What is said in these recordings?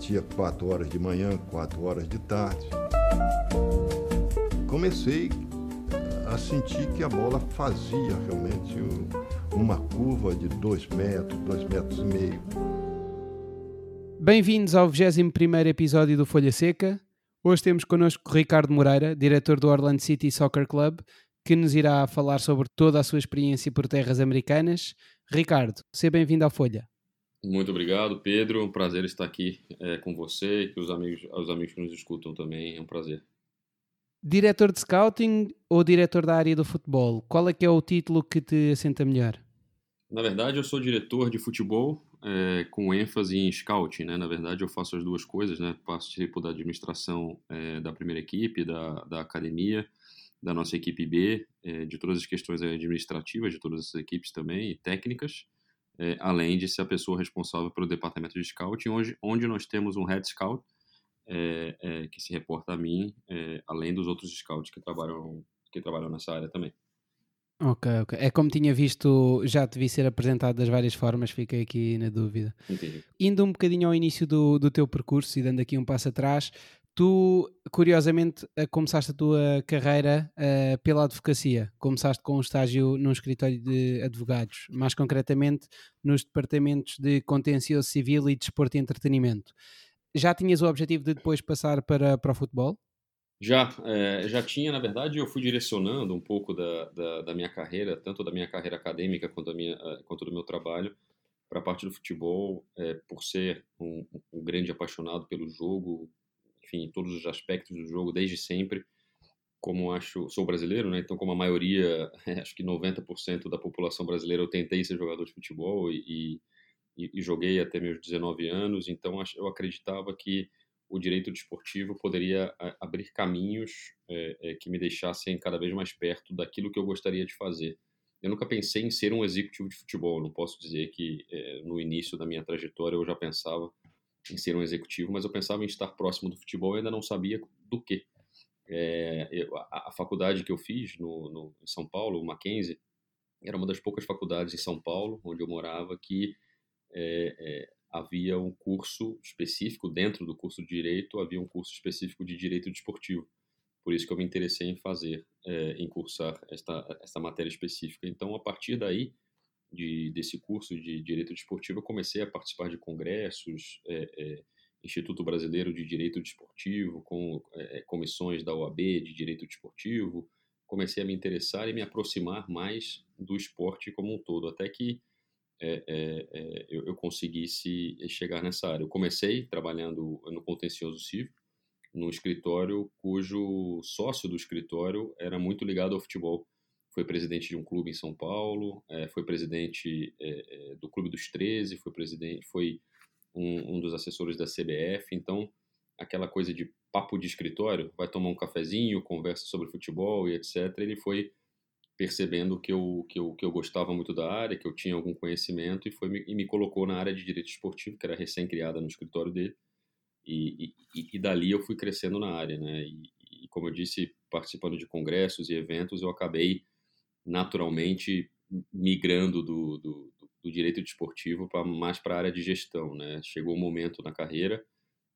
batia quatro horas de manhã, quatro horas de tarde. Comecei a sentir que a bola fazia realmente uma curva de dois metros, dois metros e meio. Bem-vindos ao 21 episódio do Folha Seca. Hoje temos connosco Ricardo Moreira, diretor do Orlando City Soccer Club, que nos irá falar sobre toda a sua experiência por terras americanas. Ricardo, seja bem-vindo à Folha. Muito obrigado, Pedro. É um prazer estar aqui é, com você e com os amigos, os amigos que nos escutam também. É um prazer. Diretor de scouting ou diretor da área do futebol? Qual é que é o título que te assenta melhor? Na verdade, eu sou diretor de futebol é, com ênfase em scouting. Né? Na verdade, eu faço as duas coisas. Né? Participo da administração é, da primeira equipe, da, da academia, da nossa equipe B, é, de todas as questões administrativas de todas essas equipes também, e técnicas é, além de ser a pessoa responsável pelo departamento de scouting, onde, onde nós temos um head scout é, é, que se reporta a mim, é, além dos outros scouts que trabalham, que trabalham nessa área também. Ok, ok. É como tinha visto, já te vi ser apresentado das várias formas, fiquei aqui na dúvida. Entendi. Indo um bocadinho ao início do, do teu percurso e dando aqui um passo atrás, Tu, curiosamente, eh, começaste a tua carreira uh, pela advocacia. Começaste com um estágio num escritório de advogados, mais concretamente nos departamentos de contencioso civil e desporto e entretenimento. Já tinhas o objetivo de depois passar para, para o futebol? Já, é, já tinha, na verdade, eu fui direcionando um pouco da, da, da, minha carreira, tanto da minha carreira acadêmica quanto, da minha, quanto do meu trabalho, para a parte do futebol, é, por ser um, um grande apaixonado pelo jogo, enfim, todos os aspectos do jogo desde sempre. Como acho, sou brasileiro, né? Então, como a maioria, acho que 90% da população brasileira, eu tentei ser jogador de futebol e, e, e joguei até meus 19 anos. Então, eu acreditava que o direito desportivo poderia abrir caminhos é, é, que me deixassem cada vez mais perto daquilo que eu gostaria de fazer. Eu nunca pensei em ser um executivo de futebol. Não posso dizer que é, no início da minha trajetória eu já pensava em ser um executivo, mas eu pensava em estar próximo do futebol e ainda não sabia do que. É, a, a, faculdade que eu fiz no, no, em São Paulo, o Mackenzie, era uma das poucas faculdades em São Paulo, onde eu morava, que é, é, havia um curso específico, dentro do curso de Direito, havia um curso específico de Direito Desportivo. Por isso que eu me interessei em fazer, é, em cursar esta, esta matéria específica. Então, a partir daí, de, desse curso de Direito Desportivo, eu comecei a participar de congressos, é, é, Instituto Brasileiro de Direito Desportivo, com é, é comissões da OAB de Direito Desportivo, comecei a me interessar e me aproximar mais do esporte como um todo, até que é, é, eu, eu, conseguisse chegar nessa área. Eu comecei trabalhando no contencioso civil, num escritório cujo sócio do escritório era muito ligado ao futebol foi presidente de um clube em São Paulo, é, foi presidente é, do Clube dos 13, foi presidente, foi um, um, dos assessores da CBF. Então, aquela coisa de papo de escritório, vai tomar um cafezinho, conversa sobre futebol e etc. Ele foi percebendo que eu, que eu, que eu gostava muito da área, que eu tinha algum conhecimento e, foi, e me colocou na área de direito esportivo, que era recém-criada no escritório dele. E, e, e, dali eu fui crescendo na área, né? E, e como eu disse, participando de congressos e eventos, eu acabei naturalmente migrando do, do, do direito desportivo para mais para a área de gestão, né? Chegou um momento na carreira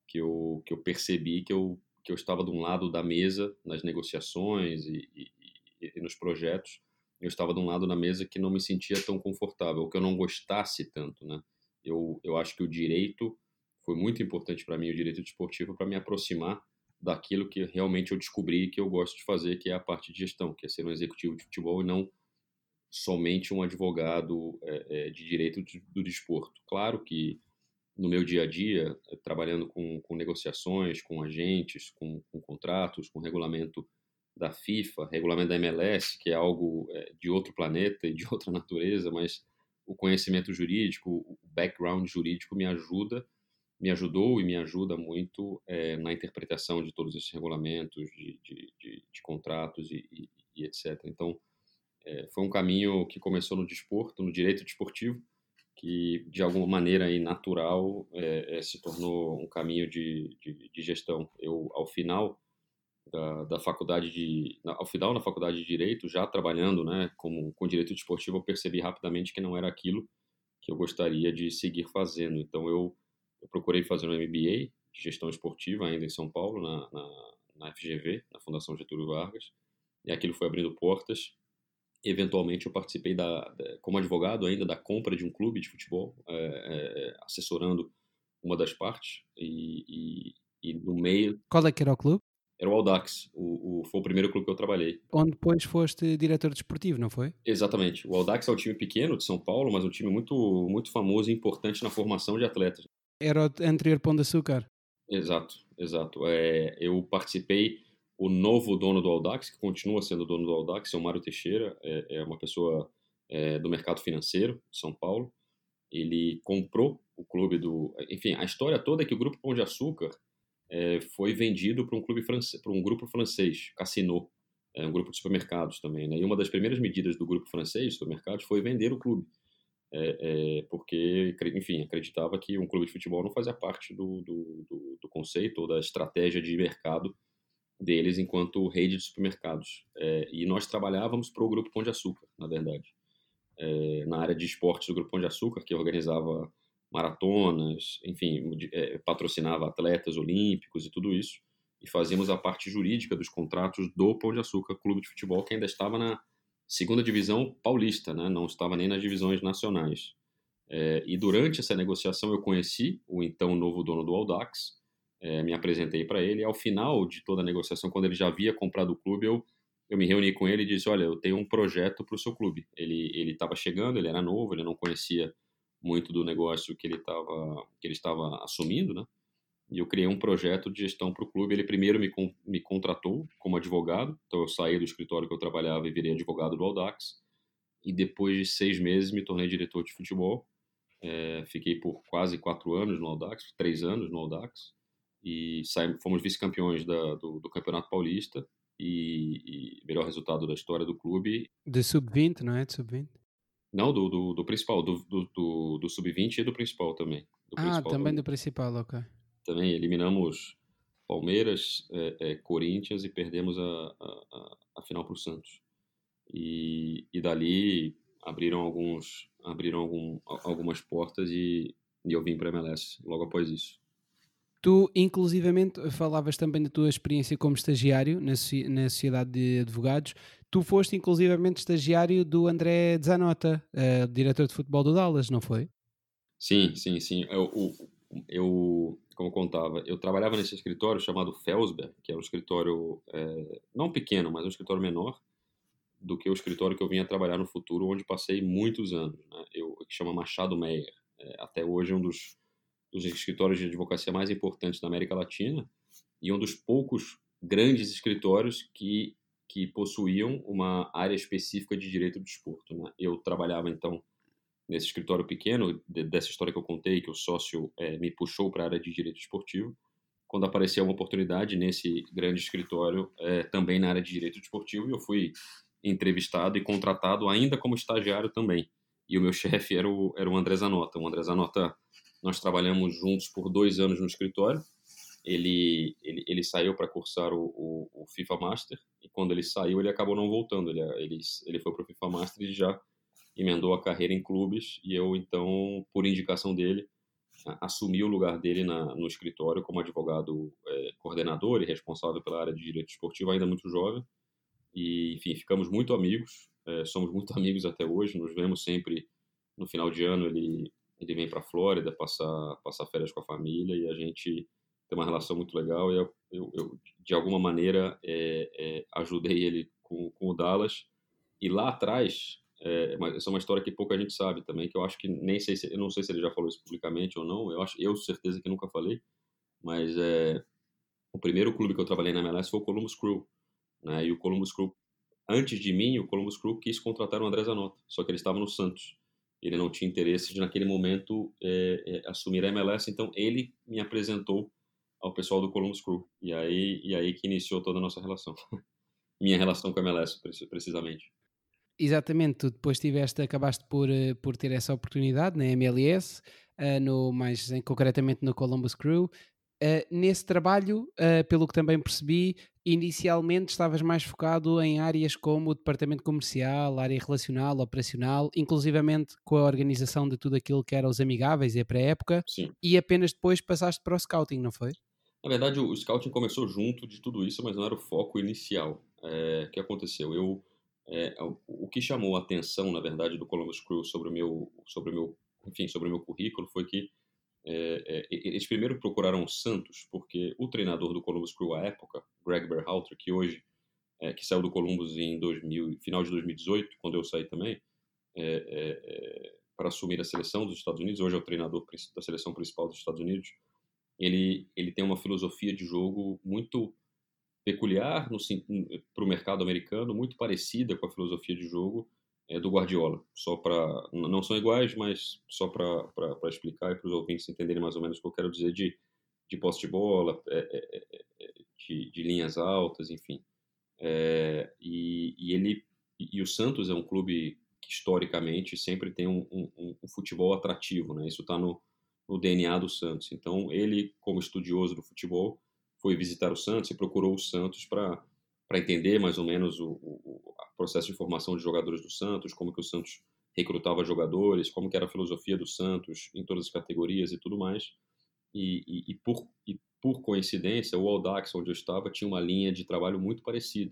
que eu, que eu percebi que eu, que eu estava de um lado da mesa nas negociações e, e, e nos projetos, eu estava de um lado da mesa que não me sentia tão confortável, que eu não gostasse tanto, né? Eu, eu acho que o direito foi muito importante para mim, o direito desportivo, para me aproximar daquilo que realmente eu descobri que eu gosto de fazer, que é a parte de gestão, que é ser um executivo de futebol e não somente um advogado é, é, de direito do desporto. Claro que no meu dia a dia, trabalhando com, com negociações, com agentes, com, com, contratos, com regulamento da FIFA, regulamento da MLS, que é algo é, de outro planeta e de outra natureza, mas o conhecimento jurídico, o background jurídico me ajuda me ajudou e me ajuda muito é, na interpretação de todos esses regulamentos, de, de, de, de contratos e, e, e, etc. Então, é, foi um caminho que começou no desporto, no direito desportivo, que de alguma maneira aí, natural é, se tornou um caminho de, de, gestão. Eu, ao final da, da faculdade de, ao final da faculdade de direito, já trabalhando, né, como com direito desportivo, eu percebi rapidamente que não era aquilo que eu gostaria de seguir fazendo. Então, eu eu procurei fazer um MBA de gestão esportiva ainda em São Paulo, na, na, na FGV, na Fundação Getúlio Vargas, e aquilo foi abrindo portas. Eventualmente eu participei da, da como advogado ainda da compra de um clube de futebol, é, é, assessorando uma das partes e, e, e, no meio. Qual é que era o clube? Era o Audax, o, o, foi o primeiro clube que eu trabalhei. Onde depois foste diretor desportivo, não foi? Exatamente. O Audax é um time pequeno de São Paulo, mas um time muito, muito famoso e importante na formação de atletas. Era o anterior Pão de Açúcar. Exato, exato. É, eu participei, o novo dono do Audax, que continua sendo dono do Audax, é o Mário Teixeira, é, é uma pessoa é, do mercado financeiro de São Paulo. Ele comprou o clube do. Enfim, a história toda é que o Grupo Pão de Açúcar é, foi vendido para um clube francês, para um grupo francês, Cassino, é, um grupo de supermercados também. Né? E uma das primeiras medidas do grupo francês de supermercados foi vender o clube é, é, porque, enfim, acreditava que um clube de futebol não fazia parte do, do, do, do conceito ou da estratégia de mercado deles enquanto rede de supermercados. É, e nós trabalhávamos para o Grupo Pão de Açúcar, na verdade, é, na área de esportes do Grupo Pão de Açúcar, que organizava maratonas, enfim, é, patrocinava atletas olímpicos e tudo isso, e fazíamos a parte jurídica dos contratos do Pão de Açúcar Clube de Futebol, que ainda estava na segunda divisão paulista, né? não estava nem nas divisões nacionais. É, e durante essa negociação eu conheci o então novo dono do Audax, é, me apresentei para ele. Ao final de toda a negociação, quando ele já havia comprado o clube, eu, eu me reuni com ele e disse: Olha, eu tenho um projeto para o seu clube. Ele estava chegando, ele era novo, ele não conhecia muito do negócio que ele, tava, que ele estava assumindo, né? E eu criei um projeto de gestão para o clube. Ele primeiro me, me contratou como advogado, então eu saí do escritório que eu trabalhava e virei advogado do Audax. E depois de seis meses me tornei diretor de futebol. É, fiquei por quase quatro anos no Audax, três aínos no Audax. E fomos vice-campeões do, do, Campeonato Paulista e, e melhor resultado da história do clube. De sub-20, não é? De sub-20? Não, do, do, do principal, do, do, do sub-20 e do principal também. Do ah, principal também, também do principal, ok também eliminamos Palmeiras, é, é, Corinthians e perdemos a, a, a final para o Santos. E, e dali abriram alguns abriram algum, algumas portas e, e eu vim para a MLS logo após isso. Tu, inclusivamente, falavas também da tua experiência como estagiário na, na Sociedade de Advogados. Tu foste, inclusivamente, estagiário do André Zanota, uh, diretor de futebol do Dallas, não foi? Sim, sim, sim. Eu, eu, como contava, eu trabalhava nesse escritório chamado Felsberg, que é um escritório é, não pequeno, mas um escritório menor do que o escritório que eu vinha trabalhar no futuro, onde passei muitos anos. Né? Eu, que chama Machado Meyer. É, até hoje é um dos, dos escritórios de advocacia mais importantes da América Latina e um dos poucos grandes escritórios que, que possuíam uma área específica de direito do desporto. Né? Eu trabalhava, então, nesse escritório pequeno, de, dessa história que eu contei, que o sócio é, me puxou para a área de direito esportivo, quando apareceu uma oportunidade nesse grande escritório, é, também na área de direito esportivo, eu fui entrevistado e contratado ainda como estagiário também. E o meu chefe era o, era o André Zanota. O André Zanota, nós trabalhamos juntos por dois anos no escritório. Ele, ele, ele saiu para cursar o, o, o, FIFA Master e quando ele saiu, ele acabou não voltando. Ele, ele, ele foi para o FIFA Master e já emendou a carreira em clubes e eu então, por indicação dele, assumi o lugar dele na, no escritório como advogado é, coordenador e responsável pela área de direito esportivo, ainda muito jovem. E, enfim, ficamos muito amigos, é, somos muito amigos até hoje, nos vemos sempre no final de ano. Ele, ele vem para a Flórida passar, passar férias com a família e a gente tem uma relação muito legal. E eu, eu, eu de alguma maneira, é, é ajudei ele com, com o Dallas. E lá atrás, é, mas essa é uma história que pouca gente sabe também, que eu acho que nem sei se, eu não sei se ele já falou isso publicamente ou não, eu acho, eu certeza que nunca falei, mas é, o primeiro clube que eu trabalhei na MLS foi o Columbus Crew, né, e o Columbus Crew, antes de mim, o Columbus Crew quis contratar o André Zanota, só que ele estava no Santos, ele não tinha interesse de naquele momento é, é, assumir a MLS, então ele me apresentou ao pessoal do Columbus Crew, e aí, e aí que iniciou toda a nossa relação, minha relação com a MLS, precisamente. Exatamente, tu depois tiveste, acabaste por, eh, por ter essa oportunidade na MLS, uh, no, mais concretamente no Columbus Crew. Uh, nesse trabalho, uh, pelo que também percebi, inicialmente estavas mais focado em áreas como o departamento comercial, área relacional, operacional, inclusivamente com a organização de tudo aquilo que era os amigáveis e a pré-época, e apenas depois passaste para o scouting, não foi? Na verdade, o scouting começou junto de tudo isso, mas não era o foco inicial. É, o que aconteceu? Eu, é, o que chamou a atenção, na verdade, do Columbus Crew sobre o meu, sobre o meu, enfim, sobre o meu currículo foi que é, é, eles primeiro procuraram o Santos, porque o treinador do Columbus Crew à época, Greg Berhalter, que hoje, é, que saiu do Columbus em 2000, final de 2018, quando eu saí também, é, é, é, para assumir a seleção dos Estados Unidos, hoje é o treinador da seleção principal dos Estados Unidos, ele, ele tem uma filosofia de jogo muito peculiar para o mercado americano, muito parecida com a filosofia de jogo é, do Guardiola. Só para não são iguais, mas só para explicar e para os ouvintes entenderem mais ou menos o que eu quero dizer de, de posse de bola, é, é, é, é de, de, linhas altas, enfim. É, e, e, ele e o Santos é um clube que historicamente sempre tem um, um, um futebol atrativo, né? Isso está no, no DNA do Santos. Então ele, como estudioso do futebol, foi visitar o Santos e procurou o Santos para entender mais ou menos o, o, processo de formação de jogadores do Santos, como que o Santos recrutava jogadores, como que era a filosofia do Santos em todas as categorias e tudo mais. E, e, e por, e por coincidência, o Aldax, onde eu estava, tinha uma linha de trabalho muito parecida.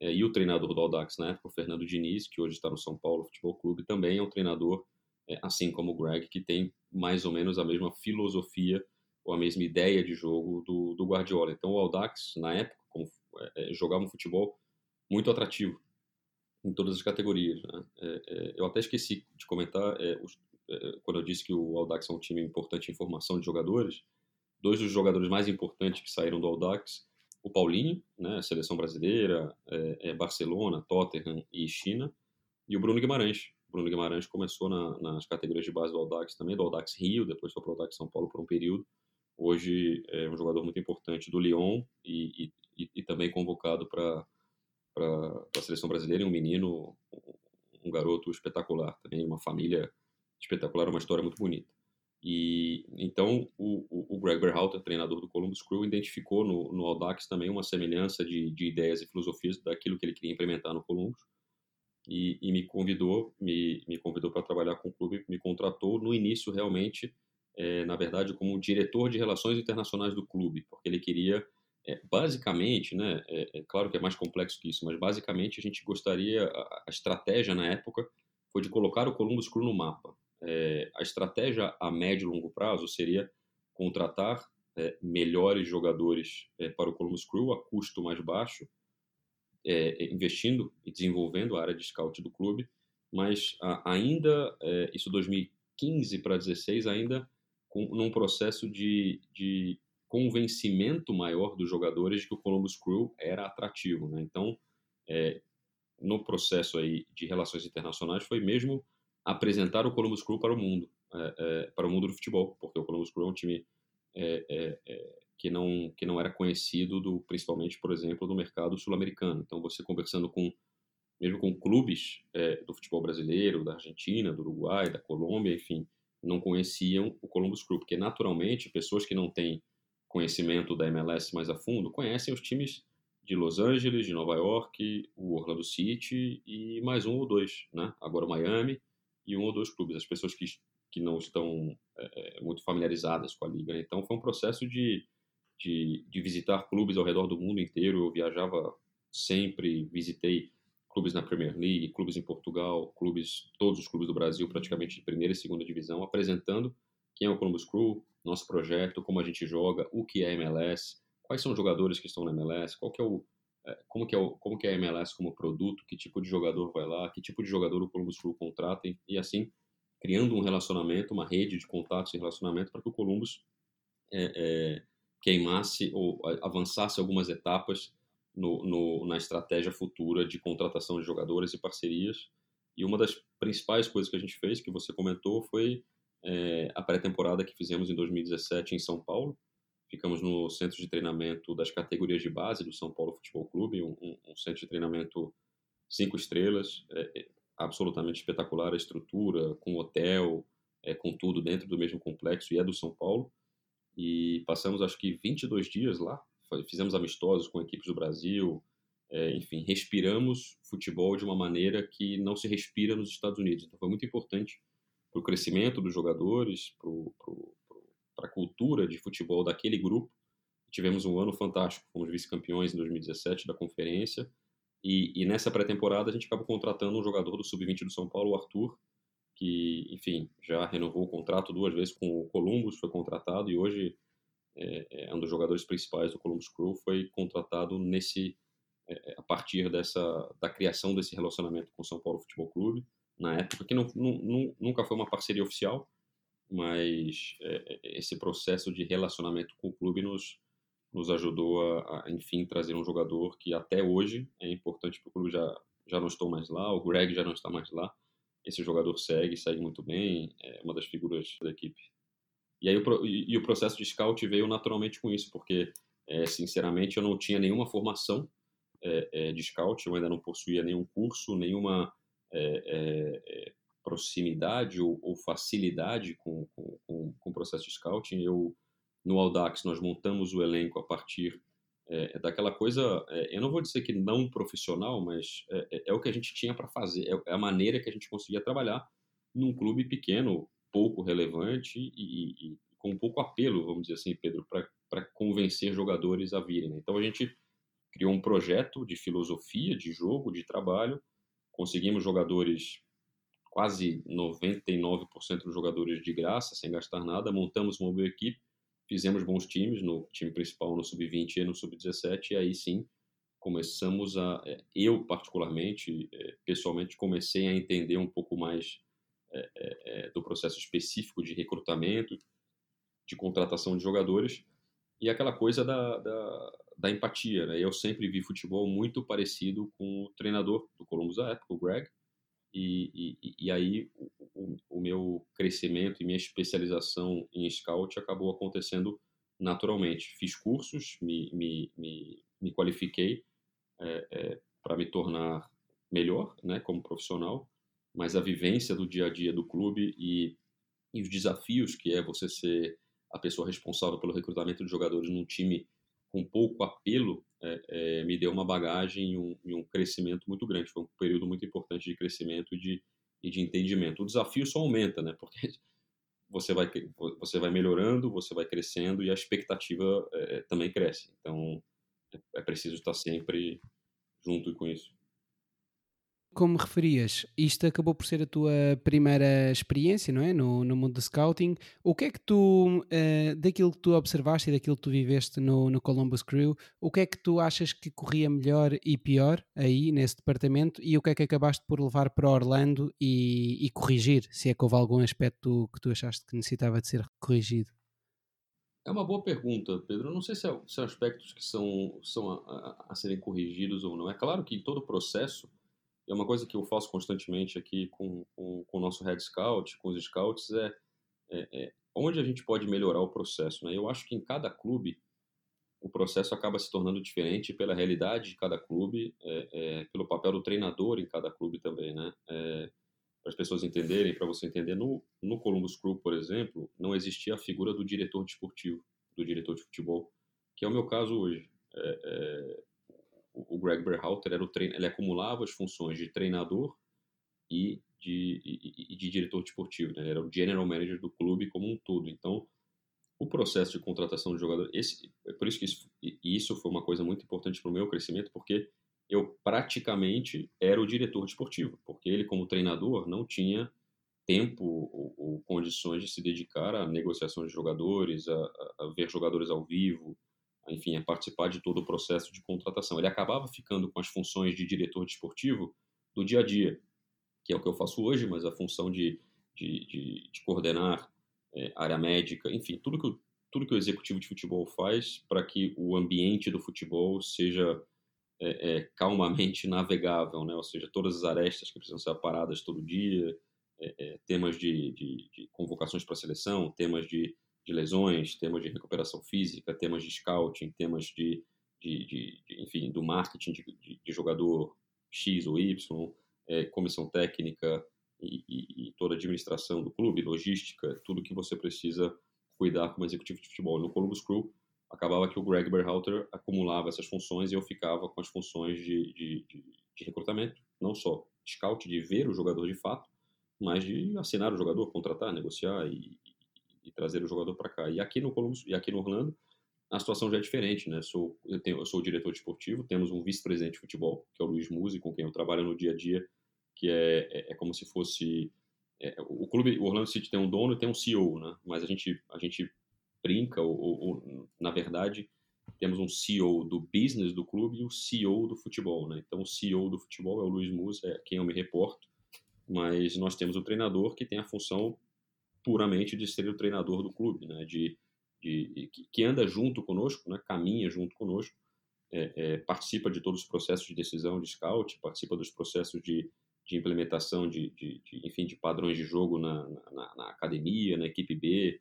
É, e o treinador do Aldax na época, o Fernando Diniz, que hoje está no São Paulo Futebol Clube, também é um treinador, é, assim como o Greg, que tem mais ou menos a mesma filosofia ou a mesma ideia de jogo do, do Guardiola. Então o Aldax, na época, como é, é, jogava um futebol muito atrativo em todas as categorias. Né? É, é, eu até esqueci de comentar, é, os, é, quando eu disse que o Audax é um time importante em formação de jogadores, dois dos jogadores mais importantes que saíram do Audax, o Paulinho, né, seleção brasileira, Barcelona, Tottenham e China, e o Bruno Guimarães. Bruno Guimarães começou na, nas categorias de base do Audax também, do Audax Rio, depois foi para o Audax São Paulo por um período. Hoje é um jogador muito importante do Lyon e, e, e também convocado para a seleção brasileira e um menino, um garoto espetacular, também uma família espetacular, uma história muito bonita. E então o, o, Greg Berhalter, treinador do Columbus Crew, identificou no, no Audax também uma semelhança de, de ideias e filosofias daquilo que ele queria implementar no Columbus e, e me convidou, me, me convidou para trabalhar com o clube, me contratou no início realmente, é, na verdade, como diretor de relações internacionais do clube, porque ele queria é, basicamente, né, é, claro que é mais complexo que isso, mas basicamente a gente gostaria, a, a estratégia na época foi de colocar o Columbus Crew no mapa. A estratégia a médio e longo prazo seria contratar melhores jogadores para o Columbus Crew a custo mais baixo, investindo e desenvolvendo a área de scout do clube, mas ainda, isso 2015 para 2016, ainda com, num processo de, de convencimento maior dos jogadores de que o Columbus Crew era atrativo. Né? Então, é, no processo aí de relações internacionais, foi mesmo apresentar o Columbus Crew para o mundo, é, é, para o mundo do futebol, porque o Columbus Crew é um time é, é, é, que não que não era conhecido do principalmente, por exemplo, do mercado sul-americano. Então, você conversando com mesmo com clubes do futebol brasileiro, da Argentina, do Uruguai, da Colômbia, enfim, não conheciam o Columbus Crew, porque naturalmente pessoas que não têm conhecimento da MLS mais a fundo, conhecem os times de Los Angeles, de Nova York, o Orlando City e mais um ou dois, né? Agora Miami e um ou dois clubes. As pessoas que, que não estão é, muito familiarizadas com a liga. Então foi um processo de, de, de visitar clubes ao redor do mundo inteiro. Eu viajava sempre, visitei clubes na Premier League, clubes em Portugal, clubes, todos os clubes do Brasil, praticamente de primeira e segunda divisão, apresentando quem é o Columbus Crew, nosso projeto, como a gente joga, o que é MLS, quais são os jogadores que estão na MLS, qual que é o, é, como, que é o, como que é a MLS como produto, que tipo de jogador vai lá, que tipo de jogador o Columbus Crew contrata, e assim, criando um relacionamento, uma rede de contatos e relacionamento para que o Columbus é, é, queimasse ou avançasse algumas etapas no, no, na estratégia futura de contratação de jogadores e parcerias. E uma das principais coisas que a gente fez, que você comentou, foi é, a pré-temporada que fizemos em 2017 em São Paulo. Ficamos no centro de treinamento das categorias de base do São Paulo Futebol Clube, um, um centro de treinamento cinco estrelas, é, é, absolutamente espetacular a estrutura, com hotel, é, com tudo dentro do mesmo complexo, e é do São Paulo. e passamos acho que 22 dias lá, fizemos amistosos com equipes do Brasil, é, enfim, respiramos futebol de uma maneira que não se respira nos Estados Unidos. Então foi muito importante para o crescimento dos jogadores, para a cultura de futebol daquele grupo. Tivemos um ano fantástico, fomos vice-campeões em 2017 da conferência, e, e nessa pré-temporada a gente acabou contratando um jogador do Sub-20 do São Paulo, o Arthur, que, enfim, já renovou o contrato duas vezes com o Columbus, foi contratado e hoje é, é um dos jogadores principais do Columbus Crew, foi contratado nesse é, é, a partir dessa da criação desse relacionamento com o São Paulo Futebol Clube na época que não, não, nunca foi uma parceria oficial, mas é, é, esse processo de relacionamento com o clube nos nos ajudou a, a, enfim trazer um jogador que até hoje é importante para o clube já já não estou mais lá, o Greg já não está mais lá. Esse jogador segue, segue muito bem, é uma das figuras da equipe. E aí o, e, o processo de scout veio naturalmente com isso, porque é, sinceramente eu não tinha nenhuma formação é, é, de scout, eu ainda não possuía nenhum curso, nenhuma é, é, é, proximidade ou, ou facilidade com, com, com, o processo de scouting. Eu, no Audax, nós montamos o elenco a partir daquela coisa, eu não vou dizer que não profissional, mas é, o que a gente tinha para fazer, é a maneira que a gente conseguia trabalhar num clube pequeno, pouco relevante e, e, e com pouco apelo, vamos dizer assim, Pedro, para convencer jogadores a virem. Né? Então a gente criou um projeto de filosofia, de jogo, de trabalho. Conseguimos jogadores, quase 99% dos jogadores de graça, sem gastar nada. Montamos uma boa equipe, fizemos bons times, no time principal no sub-20 e no sub-17, e aí sim começamos a. É, eu, particularmente, é, pessoalmente, comecei a entender um pouco mais é, do processo específico de recrutamento, de contratação de jogadores, e aquela coisa da, da da empatia. Né? Eu sempre vi futebol muito parecido com o treinador do Columbus da época, o Greg, e, e, e aí o, o, o, meu crescimento e minha especialização em scout acabou acontecendo naturalmente. Fiz cursos, me, me, me, me qualifiquei é, é, para me tornar melhor né, como profissional, mas a vivência do dia a dia do clube e, e os desafios que é você ser a pessoa responsável pelo recrutamento de jogadores num time com pouco apelo, é, é, me deu uma bagagem e um, e um, crescimento muito grande. Foi um período muito importante de crescimento e de, e de entendimento. O desafio só aumenta, né? Porque você vai, você vai melhorando, você vai crescendo e a expectativa é, também cresce. Então, é, é preciso estar sempre junto com isso como referias, isto acabou por ser a tua primeira experiência, não é? No, no mundo do scouting. O que é que tu, uh, daquilo que tu observaste e daquilo que tu viveste no, no Columbus Crew, o que é que tu achas que corria melhor e pior aí nesse departamento e o que é que acabaste por levar para Orlando e, e corrigir, se é que houve algum aspecto que tu achaste que necessitava de ser corrigido? É uma boa pergunta, Pedro. Não sei se, é, são aspectos que são, são a, a, a serem corrigidos ou não. É claro que todo o processo é uma coisa que eu faço constantemente aqui com, com, com o nosso Head Scout, com os Scouts, é, é, é, onde a gente pode melhorar o processo. Né? Eu acho que em cada clube o processo acaba se tornando diferente pela realidade de cada clube, é, é pelo papel do treinador em cada clube também, né? É, para as pessoas entenderem, para você entender, no, no Columbus Crew, por exemplo, não existia a figura do diretor desportivo, do diretor de futebol, que é o meu caso hoje. É o Greg Berhalter era o treino, ele acumulava as funções de treinador e de, e, e de diretor desportivo, né? ele era o general manager do clube como um todo. Então, o processo de contratação de jogador, esse, é por isso que isso, isso foi uma coisa muito importante para o meu crescimento, porque eu praticamente era o diretor desportivo, porque ele como treinador não tinha tempo ou, ou condições de se dedicar à negociação de jogadores, a, a ver jogadores ao vivo, enfim, a participar de todo o processo de contratação. Ele acabava ficando com as funções de diretor desportivo do dia a dia, que é o que eu faço hoje, mas a função de, de, de, de coordenar é, área médica, enfim, tudo que, tudo que o executivo de futebol faz para que o ambiente do futebol seja é, é, calmamente navegável, né? ou seja, todas as arestas que precisam ser aparadas todo dia, é, é, temas de, de, de convocações para seleção, temas de de lesões, temas de recuperação física, temas de scouting, temas de, de, de, de enfim, do marketing de, jogador X ou Y, é, comissão técnica e, e, e, toda a administração do clube, logística, tudo que você precisa cuidar como executivo de futebol. No Columbus Crew, acabava que o Greg Berhalter acumulava essas funções e eu ficava com as funções de recrutamento, não só scout, de ver o jogador de fato, mas de assinar o jogador, contratar, negociar e, e trazer o jogador para cá. E aqui no Columbus e aqui no Orlando, a situação já é diferente, né? Sou, eu, tenho, eu sou o diretor esportivo, temos um vice-presidente de futebol, que é o Luiz Musi, com quem eu trabalho no dia a dia, que é, é, é como se fosse é, o clube, o Orlando City tem um dono e tem um CEO, né? Mas a gente a gente brinca ou, ou, na verdade temos um CEO do business do clube e o CEO do futebol, né? Então o CEO do futebol é o Luiz Musa, é quem eu me reporto, mas nós temos o treinador que tem a função puramente de ser o treinador do clube, né? De, de que anda junto conosco, né? Caminha junto conosco, é, é, participa de todos os processos de decisão de scout, participa dos processos de de implementação de, de, de, enfim, de padrões de jogo na, na, na, academia, na equipe B,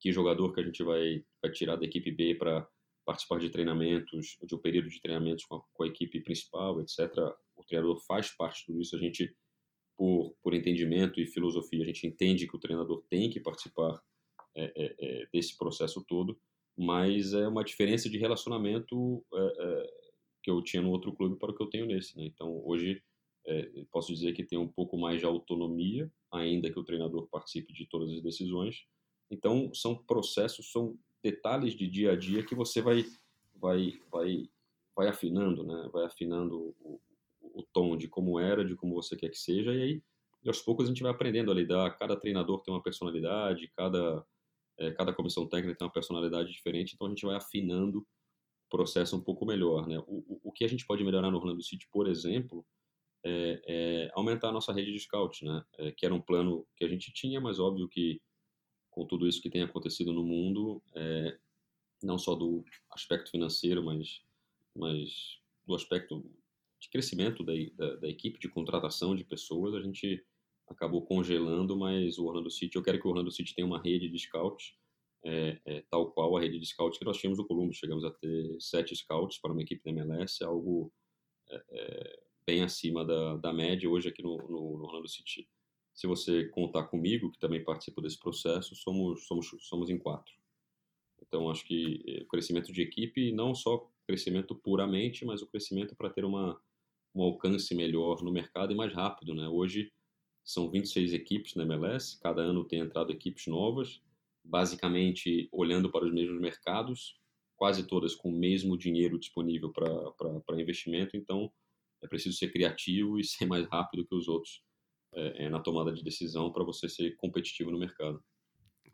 que jogador que a gente vai, vai tirar da equipe B para participar de treinamentos, de um período de treinamentos com a, com a, equipe principal, etc. O treinador faz parte tudo isso, a gente, por, por entendimento e filosofia, a gente entende que o treinador tem que participar é, é, é, desse processo todo, mas é uma diferença de relacionamento é, é, que eu tinha no outro clube para o que eu tenho nesse. Né? Então, hoje posso dizer que tem um pouco mais de autonomia, ainda que o treinador participe de todas as decisões. Então, são processos, são detalhes de dia a dia que você vai, vai, vai, vai afinando, né? Vai afinando o, o tom de como era, de como você quer que seja, e aí, aos poucos, a gente vai aprendendo a lidar. Cada treinador tem uma personalidade, cada, é, cada comissão técnica tem uma personalidade diferente, então a gente vai afinando o processo um pouco melhor, né? O, o, o que a gente pode melhorar no Orlando City, por exemplo, é, é, aumentar a nossa rede de scout, né? É, que era um plano que a gente tinha, mas óbvio que com tudo isso que tem acontecido no mundo, é, não só do aspecto financeiro, mas, mas do aspecto de crescimento da, da, da, equipe, de contratação de pessoas, a gente acabou congelando, mas o Orlando City, eu quero que o Orlando City tenha uma rede de scouts, é, é, tal qual a rede de scouts que nós tínhamos no Columbus. Chegamos a ter sete scouts para uma equipe da MLS, algo é, é bem acima da, da média. Hoje aqui no, no, no Orlando City, se você contar comigo, que também participo desse processo, somos, somos, somos em quatro. Então, acho que eh, o crescimento de equipe, não só crescimento puramente, mas o crescimento para ter uma, um alcance melhor no mercado e mais rápido. Né? Hoje, são 26 equipes na MLS, cada ano tem entrado equipes novas, basicamente olhando para os mesmos mercados, quase todas com o mesmo dinheiro disponível para investimento. Então, é preciso ser criativo e ser mais rápido que os outros é, é, na tomada de decisão para você ser competitivo no mercado.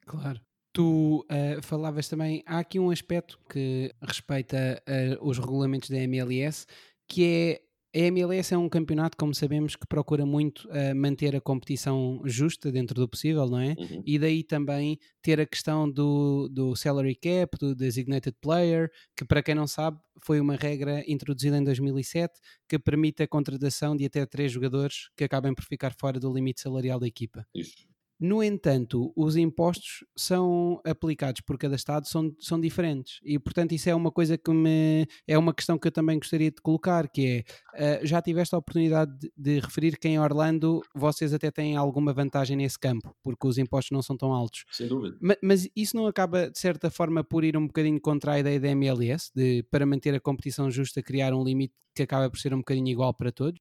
Claro. Tu uh, falavas também, há aqui um aspecto que respeita uh, os regulamentos da MLS, que é a MLS é um campeonato, como sabemos, que procura muito uh, manter a competição justa dentro do possível, não é? Uhum. E daí também ter a questão do, do salary cap, do designated player, que para quem não sabe foi uma regra introduzida em 2007 que permite a contratação de até três jogadores que acabem por ficar fora do limite salarial da equipa. Isso. No entanto, os impostos são aplicados por cada Estado são, são diferentes e, portanto, isso é uma coisa que me é uma questão que eu também gostaria de colocar, que é uh, já tiveste a oportunidade de, de, referir que em Orlando vocês até têm alguma vantagem nesse campo, porque os impostos não são tão altos. Sem dúvida. Mas, mas isso não acaba, de certa forma, por ir um bocadinho contra a ideia da MLS, de para manter a competição justa criar um limite que acaba por ser um bocadinho igual para todos?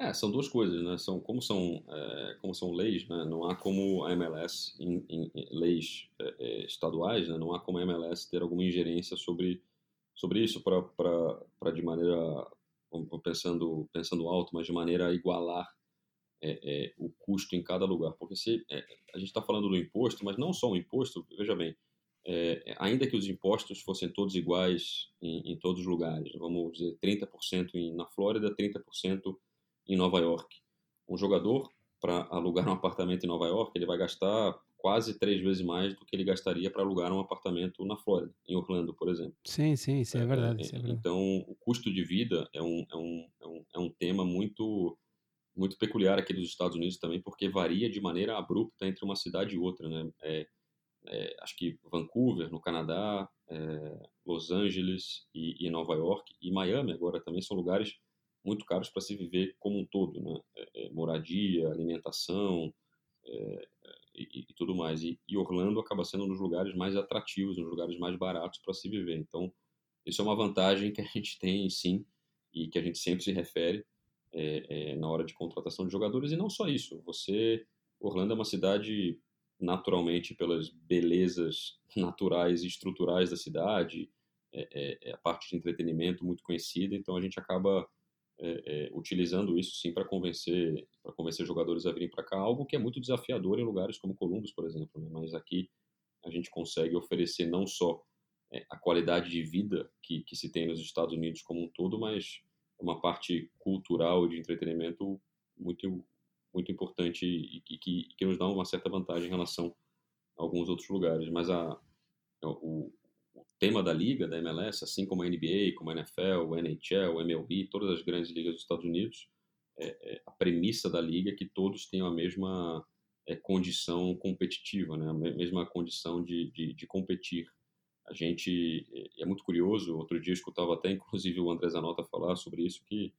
É, são duas coisas, né? São, como, são, é, como são leis, né? não há como a MLS, em, em, em leis é, é, estaduais, né? não há como a MLS ter alguma ingerência sobre, sobre isso para de maneira, pensando, pensando alto, mas de maneira a igualar é, é, o custo em cada lugar. Porque se, a gente está falando do imposto, mas não só o imposto, veja bem, ainda que os impostos fossem todos iguais em, em todos os lugares, vamos dizer 30% em, na Flórida, 30% em Nova York. Um jogador, para alugar um apartamento em Nova York, ele vai gastar quase três vezes mais do que ele gastaria para alugar um apartamento na Flórida, em Orlando, por exemplo. Sim, sim, isso é, é verdade, isso é verdade. Então, o custo de vida é um, é um, é um, é um tema muito muito peculiar aqui dos Estados Unidos também, porque varia de maneira abrupta entre uma cidade e outra, né? É, é, acho que Vancouver, no Canadá, é, Los Angeles e, e, Nova York e Miami agora também são lugares muito caros para se viver como um todo, né? É, é, moradia, alimentação, é, e, e, tudo mais. E, e, Orlando acaba sendo um dos lugares mais atrativos, um dos lugares mais baratos para se viver. Então, isso é uma vantagem que a gente tem, sim, e que a gente sempre se refere é, é, na hora de contratação de jogadores. E não só isso, você. Orlando é uma cidade naturalmente pelas belezas naturais e estruturais da cidade, é, é, é a parte de entretenimento muito conhecida, então a gente acaba é, é, utilizando isso sim para convencer para convencer jogadores a virem para cá, algo que é muito desafiador em lugares como Columbus, por exemplo. Né? Mas aqui a gente consegue oferecer não só é, a qualidade de vida que, que se tem nos Estados Unidos como um todo, mas uma parte cultural de entretenimento muito muito importante e, e que, que nos dá uma certa vantagem em relação a alguns outros lugares. Mas a, o, tema da liga, da MLS, assim como a NBA, como a NFL, o NHL, o MLB, todas as grandes ligas dos Estados Unidos, é, é, a premissa da liga é que todos tenham a mesma é, condição competitiva, né? a mesma condição de, de, de, competir. A gente é, é muito curioso, outro dia eu escutava até inclusive o André Zanota falar sobre isso, que,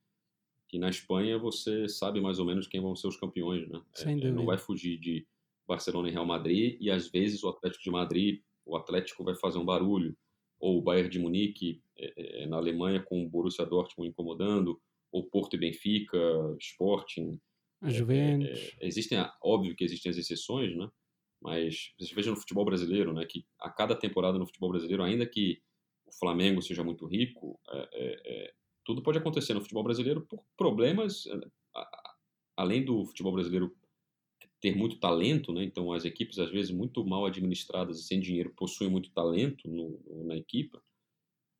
que na Espanha você sabe mais ou menos quem vão ser os campeões, né? Sem é, não vai fugir de Barcelona e Real Madrid, e às vezes o Atlético de Madrid, o Atlético vai fazer um barulho, ou o Bayern de Munique é, é, na Alemanha com o Borussia Dortmund incomodando, ou Porto e Benfica, Sporting. A é, Juventus. É, existem, óbvio que existem as exceções, né? Mas você veja no futebol brasileiro, né? Que a cada temporada no futebol brasileiro, ainda que o Flamengo seja muito rico, é, tudo pode acontecer no futebol brasileiro por problemas, além do futebol brasileiro ter muito talento, né? Então as equipes às vezes muito mal administradas e sem dinheiro possuem muito talento no, na equipe.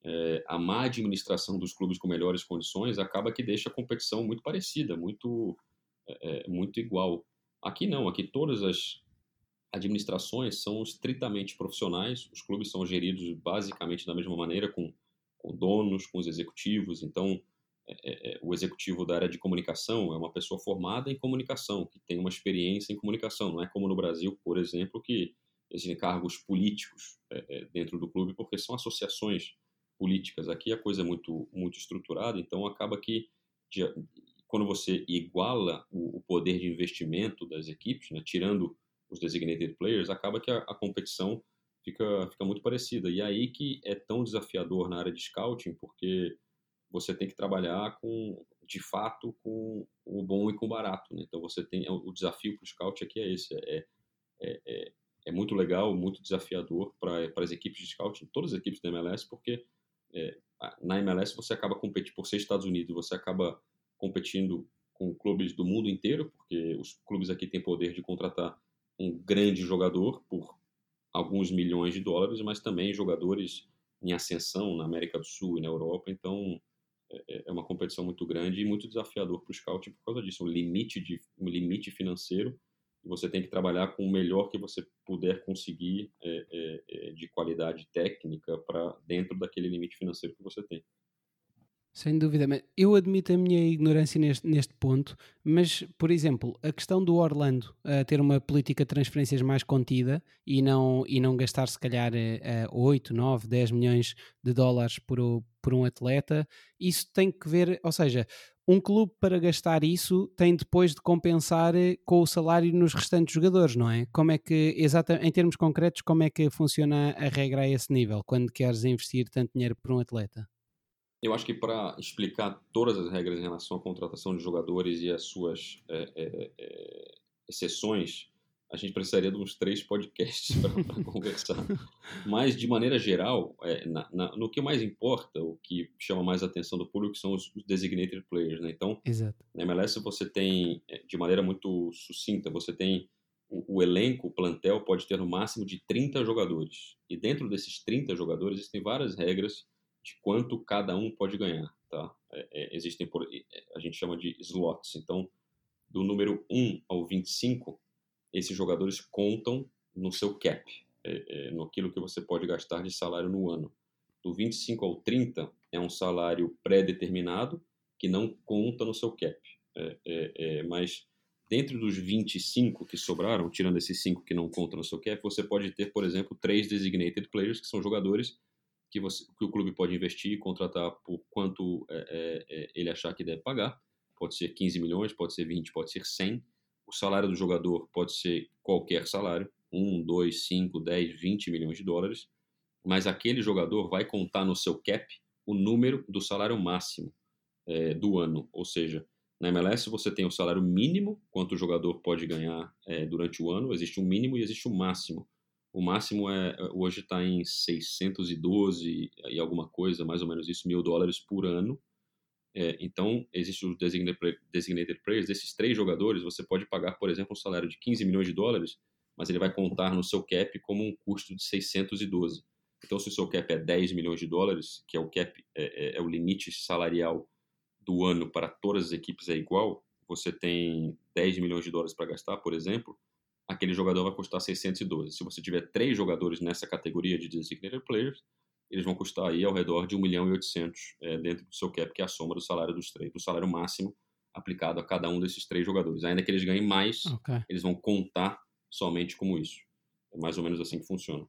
É, a má administração dos clubes com melhores condições acaba que deixa a competição muito parecida, muito é, é muito igual. Aqui não, aqui todas as administrações são estritamente profissionais, os clubes são geridos basicamente da mesma maneira, com, com donos, com os executivos, então é, é, é, o executivo da área de comunicação é uma pessoa formada em comunicação, que tem uma experiência em comunicação. Não é como no Brasil, por exemplo, que existem cargos políticos é, é, dentro do clube, porque são associações políticas. Aqui a coisa é muito, muito estruturada, então acaba que de, quando você iguala o, o, poder de investimento das equipes, né, tirando os designated players, acaba que a, a competição fica, fica muito parecida. E aí que é tão desafiador na área de scouting, porque você tem que trabalhar com, de fato, com o bom e com o barato. Né? Então você tem o desafio para o scout aqui é esse, é, é, é, é muito legal, muito desafiador para as equipes de scout, todas as equipes da MLS, porque é, na MLS você acaba competindo por ser Estados Unidos, você acaba competindo com clubes do mundo inteiro, porque os clubes aqui têm poder de contratar um grande jogador por alguns milhões de dólares, mas também jogadores em ascensão na América do Sul e na Europa. Então, é, é, é uma competição muito grande e muito desafiador para o scout por causa disso, um limite, de, um limite financeiro você tem que trabalhar com o melhor que você puder conseguir é, é, é de qualidade técnica para dentro daquele limite financeiro que você tem. Sem dúvida, eu admito a minha ignorância neste, neste ponto, mas, por exemplo, a questão do Orlando uh, ter uma política de transferências mais contida e não, e não gastar, se calhar, uh, 8, 9, 10 milhões de dólares por, por um atleta, isso tem que ver, ou seja, um clube para gastar isso tem depois de compensar eh, com o salário nos restantes jogadores, não é? Como é que, exatamente, em termos concretos, como é que funciona a regra a esse nível, quando queres investir tanto dinheiro por um atleta? Eu acho que para explicar todas as regras em relação à contratação de jogadores e as suas é, é, é, exceções, a gente precisaria de uns três podcasts para conversar. Mas, de maneira geral, é, na, na, no que mais importa, o que chama mais a atenção do público são os, os designated players. Né? Então, Exato. na MLS você tem, é, de maneira muito sucinta, você tem o, o, elenco, o plantel pode ter no máximo de 30 jogadores. E dentro desses 30 jogadores existem várias regras de quanto cada um pode ganhar, tá? É, é, existem, por, é, a gente chama de slots. Então, do número 1 ao 25, esses jogadores contam no seu cap, é, é, no aquilo que você pode gastar de salário no ano. Do 25 ao 30 é um salário pré-determinado que não conta no seu cap. É, mas dentro dos 25 que sobraram, tirando esses 5 que não contam no seu cap, você pode ter, por exemplo, três designated players, que são jogadores que, você, que o clube pode investir e contratar por quanto é, é, é, ele achar que deve pagar. Pode ser 15 milhões, pode ser 20, pode ser 100. o salário do jogador pode ser qualquer salário, 1, 2, 5, 10, 20 milhões de dólares, mas aquele jogador vai contar no seu cap o número do salário máximo é, do ano. Ou seja, na MLS você tem o salário mínimo, quanto o jogador pode ganhar é, durante o ano, existe um mínimo e existe um máximo. O máximo é hoje está em 612 e alguma coisa, mais ou menos isso, mil dólares por ano. É, então, existe o designated players, desses três jogadores, você pode pagar, por exemplo, um salário de 15 milhões de dólares, mas ele vai contar no seu cap como um custo de 612. Então, se o seu cap é 10 milhões de dólares, que é o cap, é, é, é o limite salarial do ano para todas as equipes é igual, você tem 10 milhões de dólares para gastar, por exemplo, aquele jogador vai custar 612. Se você tiver três jogadores nessa categoria de designated players, eles vão custar aí ao redor de 1 milhão e 800 é, dentro do seu cap, que é a soma do salário dos três, do salário máximo aplicado a cada um desses três jogadores. Ainda que eles ganhem mais, okay. eles vão contar somente como isso. É mais ou menos assim que funciona.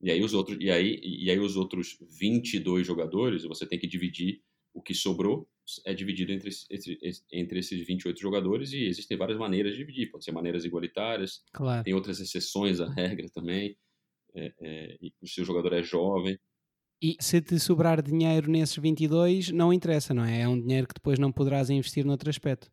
E aí os outros, e aí, e aí os outros 22 jogadores, você tem que dividir o que sobrou é dividido entre, entre, entre esses 28 jogadores e existem várias maneiras de dividir. Pode ser maneiras igualitárias, claro. tem outras exceções à regra também. É, é, e o seu jogador é jovem. E se te sobrar dinheiro nesses 22, não interessa, não é? É um dinheiro que depois não poderás investir noutro aspecto.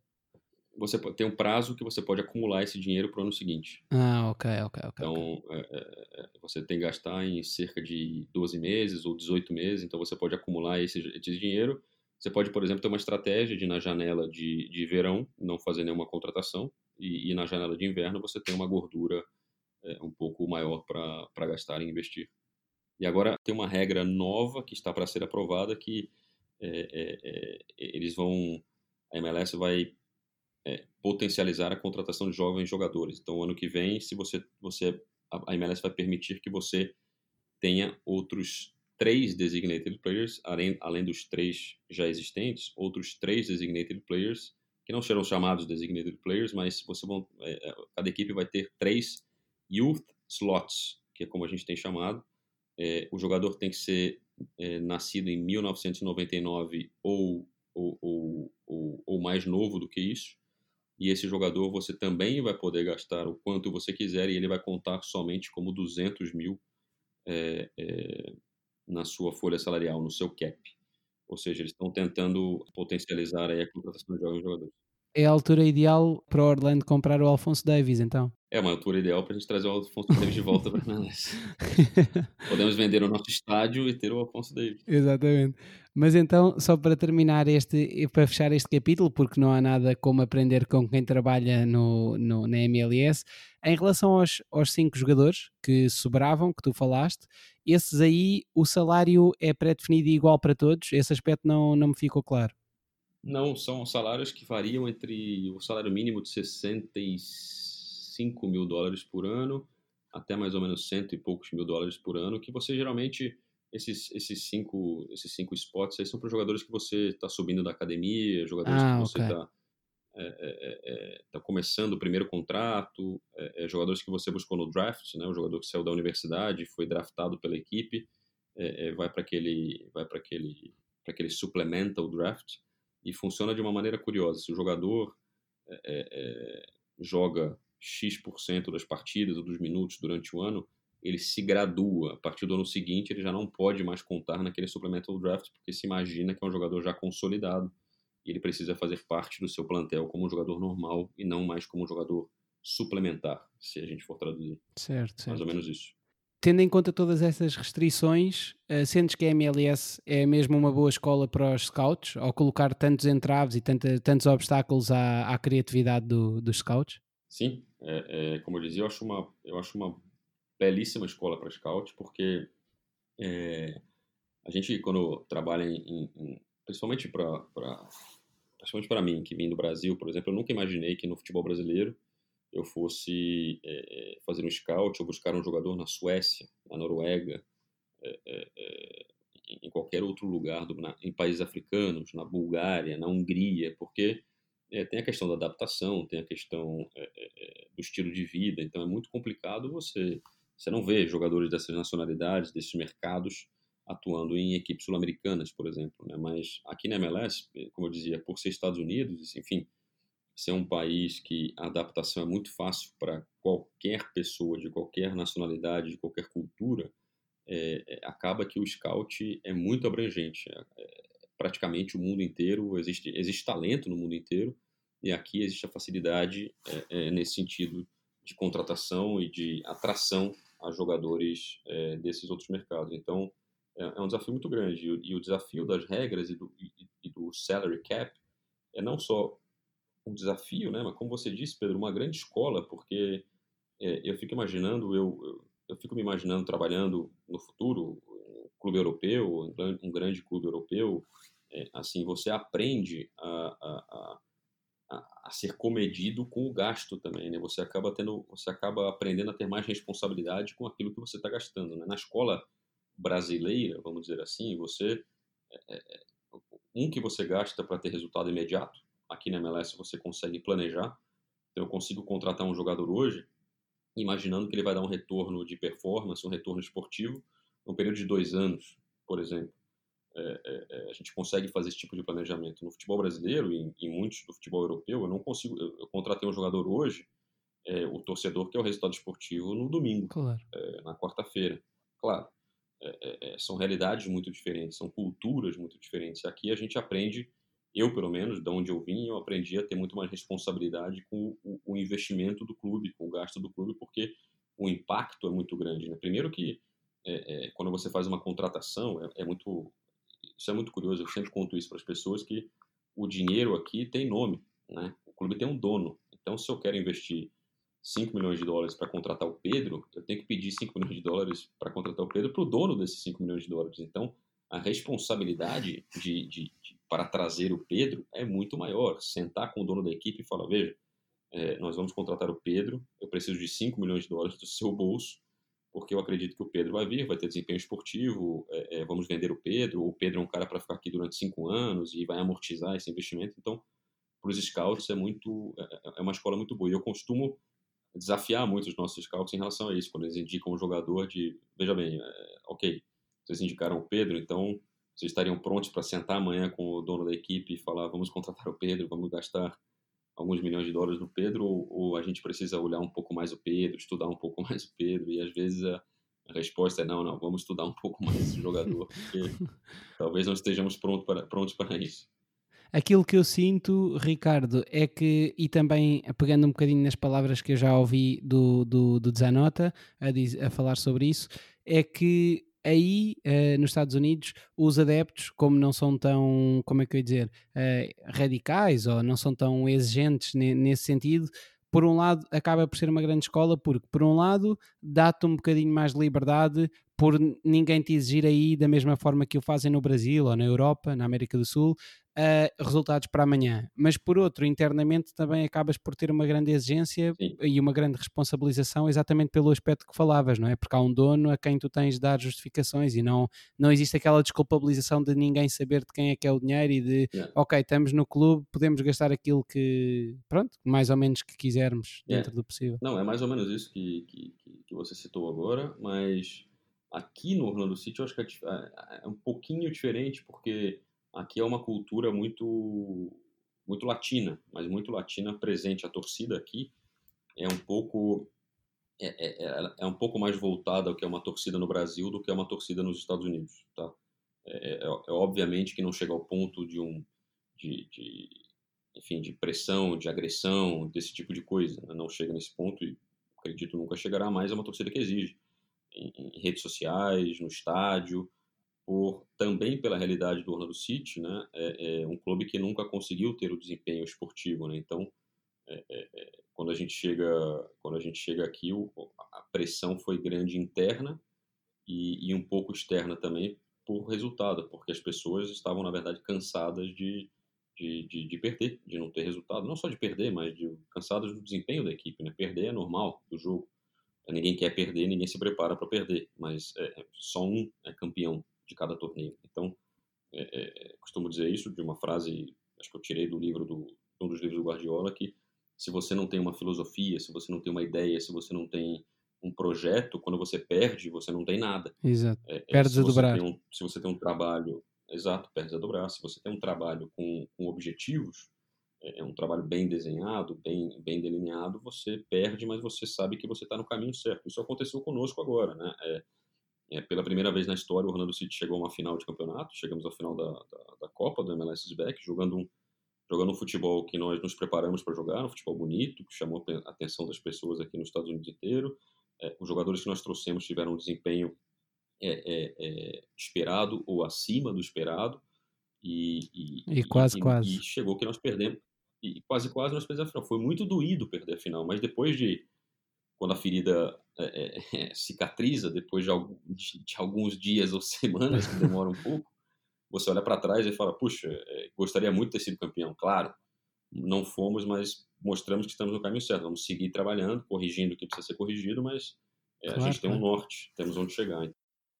Você tem um prazo que você pode acumular esse dinheiro para o ano seguinte. Ah, ok, ok, ok. Então. É, é, é, você tem que gastar em cerca de 12 meses ou 18 meses, então você pode acumular esse, esse dinheiro. Você pode, por exemplo, ter uma estratégia de, na janela de, de verão, não fazer nenhuma contratação, e, e na janela de inverno você tem uma gordura é, um pouco maior para gastar e investir. E agora tem uma regra nova que está para ser aprovada que é, é, é, eles vão, a MLS vai é, potencializar a contratação de jovens jogadores. Então, ano que vem, se você, você a MLS vai permitir que você tenha outros três designated players, além, além dos três já existentes, outros três designated players que não serão chamados designated players, mas você vão, é, cada equipe vai ter três youth slots, que é como a gente tem chamado, é, o jogador tem que ser é, nascido em 1999 ou, ou, ou, ou, ou mais novo do que isso. E esse jogador você também vai poder gastar o quanto você quiser e ele vai contar somente como 200 mil é, é, na sua folha salarial, no seu cap. Ou seja, eles estão tentando potencializar a contratação de jovens jogadores. É a altura ideal para o Orlando comprar o Alfonso Davis, então? É uma altura ideal para a gente trazer o Alfonso Davis de volta para nós. Podemos vender o nosso estádio e ter o Alfonso Davis. Exatamente. Mas então, só para terminar este, para fechar este capítulo, porque não há nada como aprender com quem trabalha no, no na MLS, em relação aos, aos cinco jogadores que sobravam, que tu falaste, esses aí, o salário é pré-definido e igual para todos? Esse aspecto não, não me ficou claro. Não, são salários que variam entre o salário mínimo de 65 5 mil dólares por ano até mais ou menos cento e poucos mil dólares por ano, que você geralmente esses, esses cinco esses cinco spots aí são para jogadores que você está subindo da academia, jogadores ah, que você está okay. é, é, é, tá começando o primeiro contrato, é, é, jogadores que você buscou no draft, né, o jogador que saiu da universidade, foi draftado pela equipe, é, vai para aquele vai para aquele para aquele supplemental draft e funciona de uma maneira curiosa. Se o jogador joga X% das partidas ou dos minutos durante o ano, ele se gradua. A partir do ano seguinte, ele já não pode mais contar naquele supplemental draft, porque se imagina que é um jogador já consolidado e ele precisa fazer parte do seu plantel como um jogador normal e não mais como um jogador suplementar, se a gente for traduzir. Certo, certo. Mais ou menos isso. Tendo em conta todas essas restrições, uh, sentes que a MLS é mesmo uma boa escola para os scouts, ao colocar tantos entraves e tanta, tantos obstáculos à, à criatividade do, dos scouts? Sim, é, é, como eu dizia, eu acho uma, eu acho uma belíssima escola para scout, porque é, a gente, quando trabalha em, em principalmente para principalmente para mim, que vim do Brasil, por exemplo, eu nunca imaginei que no futebol brasileiro eu fosse é, é fazer um scout ou buscar um jogador na Suécia, na Noruega, é, é, é em qualquer outro lugar, do, na, em países africanos, na Bulgária, na Hungria, porque é, tem a questão da adaptação, tem a questão é, é, é, do estilo de vida, então é muito complicado você, você não ver jogadores dessas nacionalidades, desses mercados, atuando em equipes sul-americanas, por exemplo. Né? Mas aqui na MLS, como eu dizia, por ser Estados Unidos, enfim, ser um país que a adaptação é muito fácil para qualquer pessoa de qualquer nacionalidade, de qualquer cultura, é, acaba que o scout é muito abrangente. É, é, praticamente o mundo inteiro, existe, existe talento no mundo inteiro, e aqui existe a facilidade é, é, nesse sentido de contratação e de atração a jogadores desses outros mercados. Então, é, um desafio muito grande. E, e, o desafio das regras e do, e, e do salary cap é não só um desafio, né, mas como você disse, Pedro, uma grande escola, porque é, eu fico imaginando, eu, eu, eu, fico me imaginando trabalhando no futuro, um clube europeu, um grande clube europeu, é, assim, você aprende a, a, a, a, ser comedido com o gasto também, né? Você acaba tendo, você acaba aprendendo a ter mais responsabilidade com aquilo que você está gastando, né? Na escola brasileira, vamos dizer assim, você é, é, um que você gasta para ter resultado imediato, aqui na MLS você consegue planejar. Então eu consigo contratar um jogador hoje, imaginando que ele vai dar um retorno de performance, um retorno esportivo, num período de dois anos, por exemplo. É, é, é, a gente consegue fazer esse tipo de planejamento. No futebol brasileiro e em, muitos do futebol europeu, eu não consigo. Eu, eu contratei um jogador hoje, é, o torcedor quer o resultado esportivo no domingo, claro. É, na quarta-feira. Claro, é, são realidades muito diferentes, são culturas muito diferentes. Aqui a gente aprende eu, pelo menos, de onde eu vim, eu aprendi a ter muito mais responsabilidade com o, o investimento do clube, com o gasto do clube, porque o impacto é muito grande. Né? Primeiro que é, é, quando você faz uma contratação, é, é, muito isso é muito curioso. Eu sempre conto isso para as pessoas que o dinheiro aqui tem nome, né? O clube tem um dono. Então, se eu quero investir 5 milhões de dólares para contratar o Pedro, eu tenho que pedir 5 milhões de dólares para contratar o Pedro para o dono desses 5 milhões de dólares. Então, a responsabilidade de, de, de, para trazer o Pedro é muito maior. Sentar com o dono da equipe e falar: veja, é, nós vamos contratar o Pedro, eu preciso de 5 milhões de dólares do seu bolso, porque eu acredito que o Pedro vai vir, vai ter desempenho esportivo, é, é, vamos vender o Pedro, o Pedro é um cara para ficar aqui durante 5 anos e vai amortizar esse investimento. Então, para os scouts é muito é, é uma escola muito boa. E eu costumo desafiar muito os nossos scouts em relação a isso, quando eles indicam um jogador de, veja bem, é, ok, vocês indicaram o Pedro, então vocês estariam prontos para sentar amanhã com o dono da equipe e falar vamos contratar o Pedro, vamos gastar alguns milhões de dólares no Pedro ou, ou, a gente precisa olhar um pouco mais o Pedro, estudar um pouco mais o Pedro e às vezes a, a resposta é não, não, vamos estudar um pouco mais esse jogador porque talvez não estejamos prontos para, prontos para isso. Aquilo que eu sinto, Ricardo, é que, e também pegando um bocadinho nas palavras que eu já ouvi do, do, do Zanota a, diz, a falar sobre isso, é que aí uh, nos Estados Unidos os adeptos, como não são tão, como é que eu ia dizer, uh, radicais ou não são tão exigentes nesse sentido, por um lado acaba por ser uma grande escola porque por um lado dá-te um bocadinho mais de liberdade por ninguém te exigir aí da mesma forma que o fazem no Brasil ou na Europa, na América do Sul, uh, resultados para amanhã. Mas por outro, internamente também acabas por ter uma grande exigência Sim. e uma grande responsabilização exatamente pelo aspecto que falavas, não é? Porque há um dono a quem tu tens de dar justificações e não, não existe aquela desculpabilização de ninguém saber de quem é que é o dinheiro e de, yeah. ok, estamos no clube, podemos gastar aquilo que, pronto, mais ou menos que quisermos dentro yeah. do possível. Não, é mais ou menos isso que, que, que você citou agora, mas aqui no Orlando City eu acho que é, é, é um pouquinho diferente, porque aqui é uma cultura muito muito latina, mas muito latina presente. A torcida aqui é um pouco é, é, é, é, um pouco mais voltada ao que é uma torcida no Brasil do que é uma torcida nos Estados Unidos, tá? É, é, é obviamente que não chega ao ponto de um de, de, enfim de pressão, de agressão, desse tipo de coisa. Né? Não chega nesse ponto e acredito nunca chegará mais. É uma torcida que exige em, redes sociais, no estádio, por também pela realidade do Orlando City, né, é, é um clube que nunca conseguiu ter o desempenho esportivo, né, então é, é, é, quando a gente chega quando a gente chega aqui o, a pressão foi grande interna e, e, um pouco externa também por resultado, porque as pessoas estavam na verdade cansadas de, de, de, de perder, de não ter resultado, não só de perder, mas de cansadas do desempenho da equipe, né, perder é normal do jogo, ninguém quer perder, ninguém se prepara para perder, mas é, só um é campeão de cada torneio. Então, é, é, costumo dizer isso de uma frase, acho que eu tirei do livro do um dos livros do Guardiola, que se você não tem uma filosofia, se você não tem uma ideia, se você não tem um projeto, quando você perde, você não tem nada. Exato. É, é Perdes a dobrar. Um, se você tem um trabalho, exato, perde a dobrar. Se você tem um trabalho com, com objetivos, é, é um trabalho bem desenhado, bem, bem delineado, você perde, mas você sabe que você está no caminho certo. Isso aconteceu conosco agora, né? É, é, pela primeira vez na história, o Orlando City chegou a uma final de campeonato, chegamos à final da, da, da Copa, do MLS Back, jogando um, jogando um futebol que nós nos preparamos para jogar, um futebol bonito, que chamou a atenção das pessoas aqui nos Estados Unidos inteiro. É, os jogadores que nós trouxemos tiveram um desempenho é, é, esperado ou acima do esperado. E, e, e quase, e, quase. E chegou que nós perdemos. E quase, quase nós perdemos a final. Foi muito doído perder a final, mas depois de. Quando a ferida é, é, cicatriza, depois de, de, de, alguns dias ou semanas, que demora um pouco, você olha para trás e fala: puxa, gostaria muito de ter sido campeão. Claro, não fomos, mas mostramos que estamos no caminho certo. Vamos seguir trabalhando, corrigindo o que precisa ser corrigido, mas claro, a gente tem um norte, temos onde chegar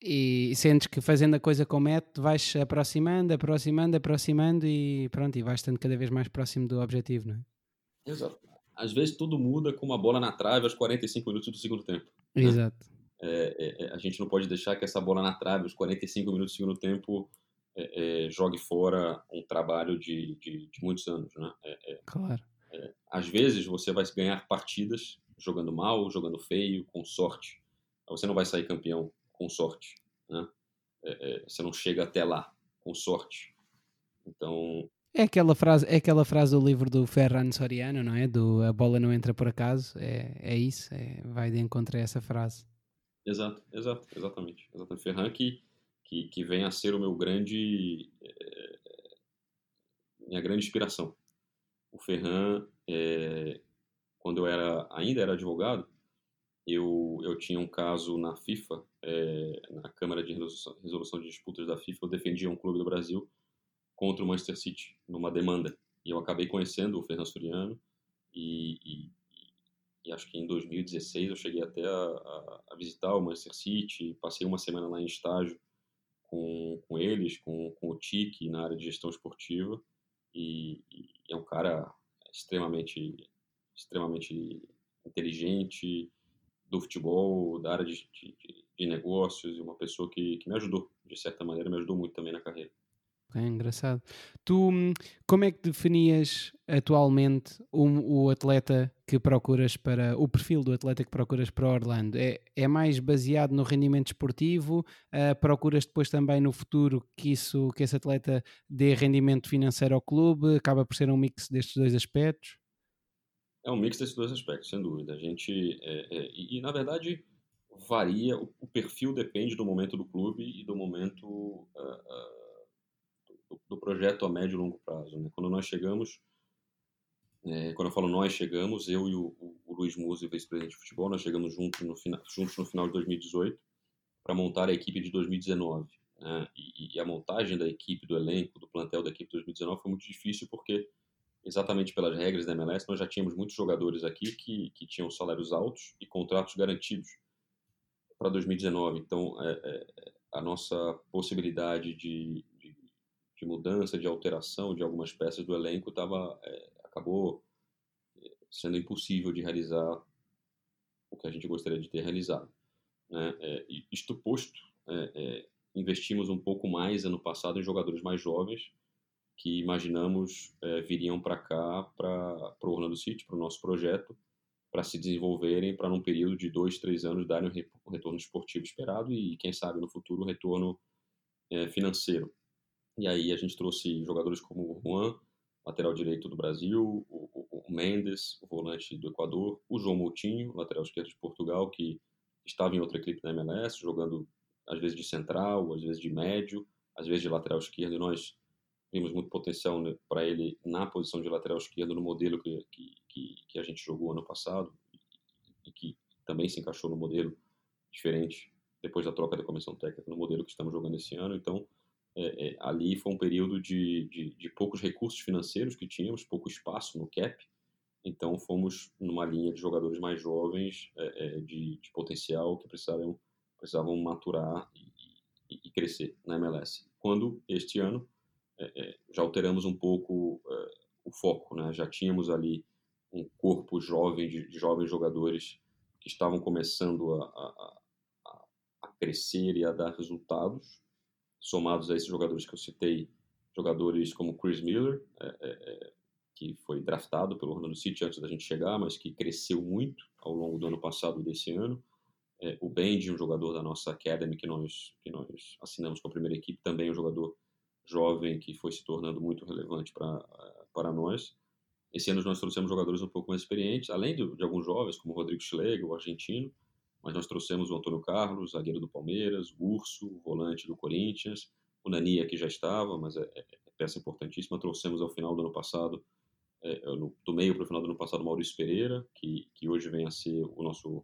e sentes que fazendo a coisa com método vais aproximando, aproximando, aproximando e pronto, e vais estando cada vez mais próximo do objetivo, não é? Exato. Às vezes tudo muda com uma bola na trave aos 45 minutos do segundo tempo. Né? Exato. É, é, é, a gente não pode deixar que essa bola na trave aos 45 minutos do segundo tempo é, é, jogue fora um trabalho de, de, de muitos anos, né? É, claro. às vezes você vai ganhar partidas jogando mal, jogando feio, com sorte. Você não vai sair campeão com sorte. Né? É, é, você não chega até lá com sorte. Então. É aquela frase, é aquela frase do livro do Ferran Soriano, não é? Do a bola não entra por acaso. É, é isso, é, vai de encontro a essa frase. Exato, exato, exatamente. Exatamente. Ferran que, que, que vem a ser o meu grande. É, minha grande inspiração. O Ferran, é, quando eu era ainda era advogado, eu, eu tinha um caso na FIFA, é, na Câmara de Resolução, de Disputas da FIFA, eu defendia um clube do Brasil contra o Manchester City, numa demanda. E eu acabei conhecendo o Fernando Suriano e, e, e, acho que em 2016 eu cheguei até a, a, a, visitar o Manchester City, passei uma semana lá em estágio com, com eles, com, com o Tiki na área de gestão esportiva e, e é um cara extremamente extremamente inteligente, do futebol, da área de, de, de negócios, e uma pessoa que, que me ajudou, de certa maneira, me ajudou muito também na carreira. É engraçado. Tu, como é que definias atualmente o, o, atleta que procuras para, o perfil do atleta que procuras para Orlando? É, é mais baseado no rendimento esportivo? Uh, procuras depois também no futuro que, isso, que esse atleta dê rendimento financeiro ao clube? Acaba por ser um mix destes dois aspectos? É um mix desses dois aspectos, sem dúvida. A gente é, é, e, e, na verdade varia, o, o, perfil depende do momento do clube e do momento uh, uh, do, do, projeto a médio e longo prazo. Né? Quando nós chegamos, é, quando eu falo nós chegamos, eu e o, o, o Luiz Musi, vice-presidente de futebol, nós chegamos juntos no, final, juntos no final de 2018 para montar a equipe de 2019. Né? E, e a montagem da equipe, do elenco, do plantel da equipe de 2019 foi muito difícil porque exatamente pelas regras da MLS, nós já tínhamos muitos jogadores aqui que, que tinham salários altos e contratos garantidos para 2019. Então, é, é, a nossa possibilidade de, de, de, mudança, de alteração de algumas peças do elenco tava, é, acabou é, sendo impossível de realizar o que a gente gostaria de ter realizado. Né? É, isto posto, é, investimos um pouco mais ano passado em jogadores mais jovens, que imaginamos é, viriam para cá, para o Orlando City, para o nosso projeto, para se desenvolverem, para num período de dois, três anos darem o retorno esportivo esperado e, quem sabe, no futuro, o retorno é, financeiro. E aí a gente trouxe jogadores como o Juan, lateral direito do Brasil, o, o, o Mendes, o volante do Equador, o João Moutinho, lateral esquerdo de Portugal, que estava em outra equipe da MLS, jogando às vezes de central, às vezes de médio, às vezes de lateral esquerdo, e nós vimos muito potencial né, para ele na posição de lateral esquerdo no modelo que, que, que, a gente jogou ano passado e que também se encaixou no modelo diferente depois da troca da comissão técnica no modelo que estamos jogando esse ano. Então, é, é, ali foi um período de, de, de, poucos recursos financeiros que tínhamos, pouco espaço no cap. Então, fomos numa linha de jogadores mais jovens, é, é de, de, potencial, que precisavam, precisavam maturar e, e, e crescer na MLS. Quando este ano é, é, já alteramos um pouco é, o foco, né? Já tínhamos ali um corpo jovem de, de jovens jogadores que estavam começando a, a, a, crescer e a dar resultados, somados a esses jogadores que eu citei, jogadores como Chris Miller, é, é, que foi draftado pelo Orlando City antes da gente chegar, mas que cresceu muito ao longo do ano passado e desse ano. É, o Bendy, um jogador da nossa Academy que nós, que nós assinamos com a primeira equipe, também um jogador jovem que foi se tornando muito relevante para para nós. Esse ano nós trouxemos jogadores um pouco mais experientes, além de, de alguns jovens, como o Rodrigo Schlegel, o argentino, mas nós trouxemos o Antônio Carlos, zagueiro do Palmeiras, o Urso, volante do Corinthians, o Nania, que já estava, mas é, é, é peça importantíssima. Trouxemos ao final do ano passado, é, no, do meio para o final do ano passado, o Maurício Pereira, que, que hoje vem a ser o nosso,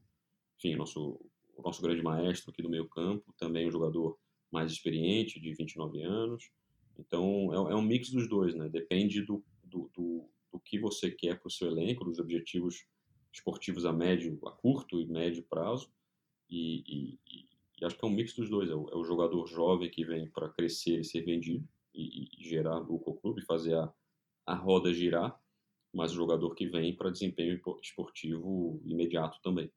enfim, o nosso, o nosso grande maestro aqui do meio campo, também um jogador mais experiente, de 29 anos. Então, é, é um mix dos dois, né? Depende do, do, do, do que você quer para o seu elenco, dos objetivos esportivos a médio, a curto e médio prazo. E, e, e acho que é um mix dos dois. É o, é o jogador jovem que vem para crescer e ser vendido e, e gerar lucro ao clube, fazer a, a roda girar, mas o jogador que vem para desempenho esportivo imediato também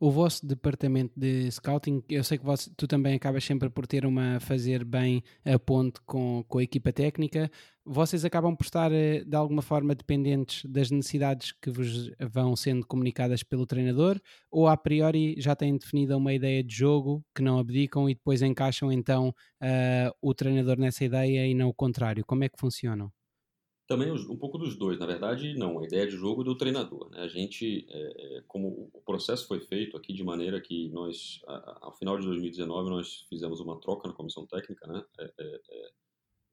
o vosso departamento de scouting, eu sei que você, tu também acabas sempre por ter uma fazer bem a ponte com, com a equipa técnica. Vocês acabam por estar eh, de alguma forma dependentes das necessidades que vos vão sendo comunicadas pelo treinador, ou a priori já têm definida uma ideia de jogo que não abdicam e depois encaixam então uh, o treinador nessa ideia e não o contrário? Como é que funcionam? Também um pouco dos dois. Na verdade, não. A ideia de jogo do treinador. Né? A gente, é, é como o processo foi feito aqui de maneira que nós, ao final de 2019, nós fizemos uma troca na comissão técnica. Né? É, é, é,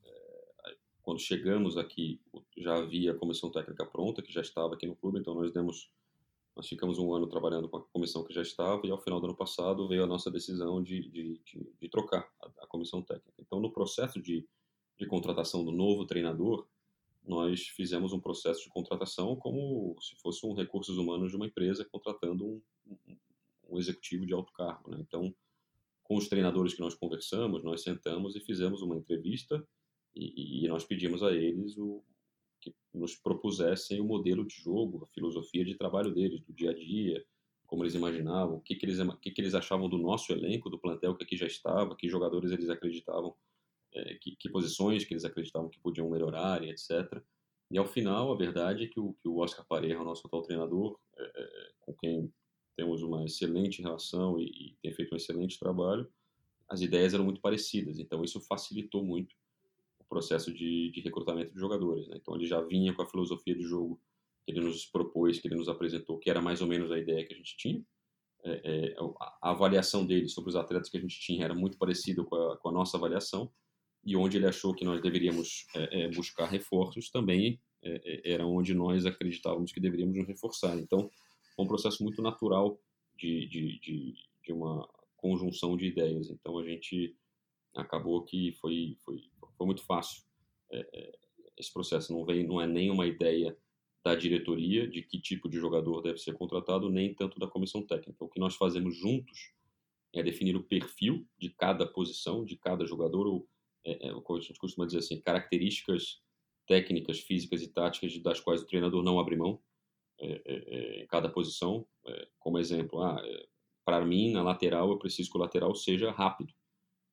é, quando chegamos aqui, já havia a comissão técnica pronta, que já estava aqui no clube, então nós demos nós ficamos um ano trabalhando com a comissão que já estava e ao final do ano passado veio a nossa decisão de, de, de, de trocar a, a, comissão técnica. Então, no processo de, de contratação do novo treinador, nós fizemos um processo de contratação como se fosse um recursos humanos de uma empresa contratando um, um, executivo de alto cargo. Né? Então, com os treinadores que nós conversamos, nós sentamos e fizemos uma entrevista e, e nós pedimos a eles o, que nos propusessem o modelo de jogo, a filosofia de trabalho deles, do dia a dia, como eles imaginavam, o que, que, eles, que, que eles achavam do nosso elenco, do plantel que aqui já estava, que jogadores eles acreditavam é, que, que, posições que eles acreditavam que podiam melhorar e etc. E ao final, a verdade é que o, que o Oscar Pareja, nosso atual treinador, é, é, com quem temos uma excelente relação e, e, tem feito um excelente trabalho, as ideias eram muito parecidas. Então isso facilitou muito o processo de, de recrutamento de jogadores. Né? Então ele já vinha com a filosofia de jogo que ele nos propôs, que ele nos apresentou, que era mais ou menos a ideia que a gente tinha. É, é, a avaliação dele sobre os atletas que a gente tinha era muito parecida com com a nossa avaliação e onde ele achou que nós deveríamos é, é, buscar reforços também é, é, era onde nós acreditávamos que deveríamos nos reforçar. Então, foi um processo muito natural de, de, de, de uma conjunção de ideias. Então, a gente acabou que foi, foi, foi muito fácil esse processo. Não, vem, não é nem uma ideia da diretoria de que tipo de jogador deve ser contratado, nem tanto da comissão técnica. O que nós fazemos juntos é definir o perfil de cada posição, de cada jogador, ou é, é, o a gente costuma dizer assim, características técnicas, físicas e táticas das quais o treinador não abre mão é, é, é em cada posição. Como exemplo, ah, para mim, na lateral, eu preciso que o lateral seja rápido.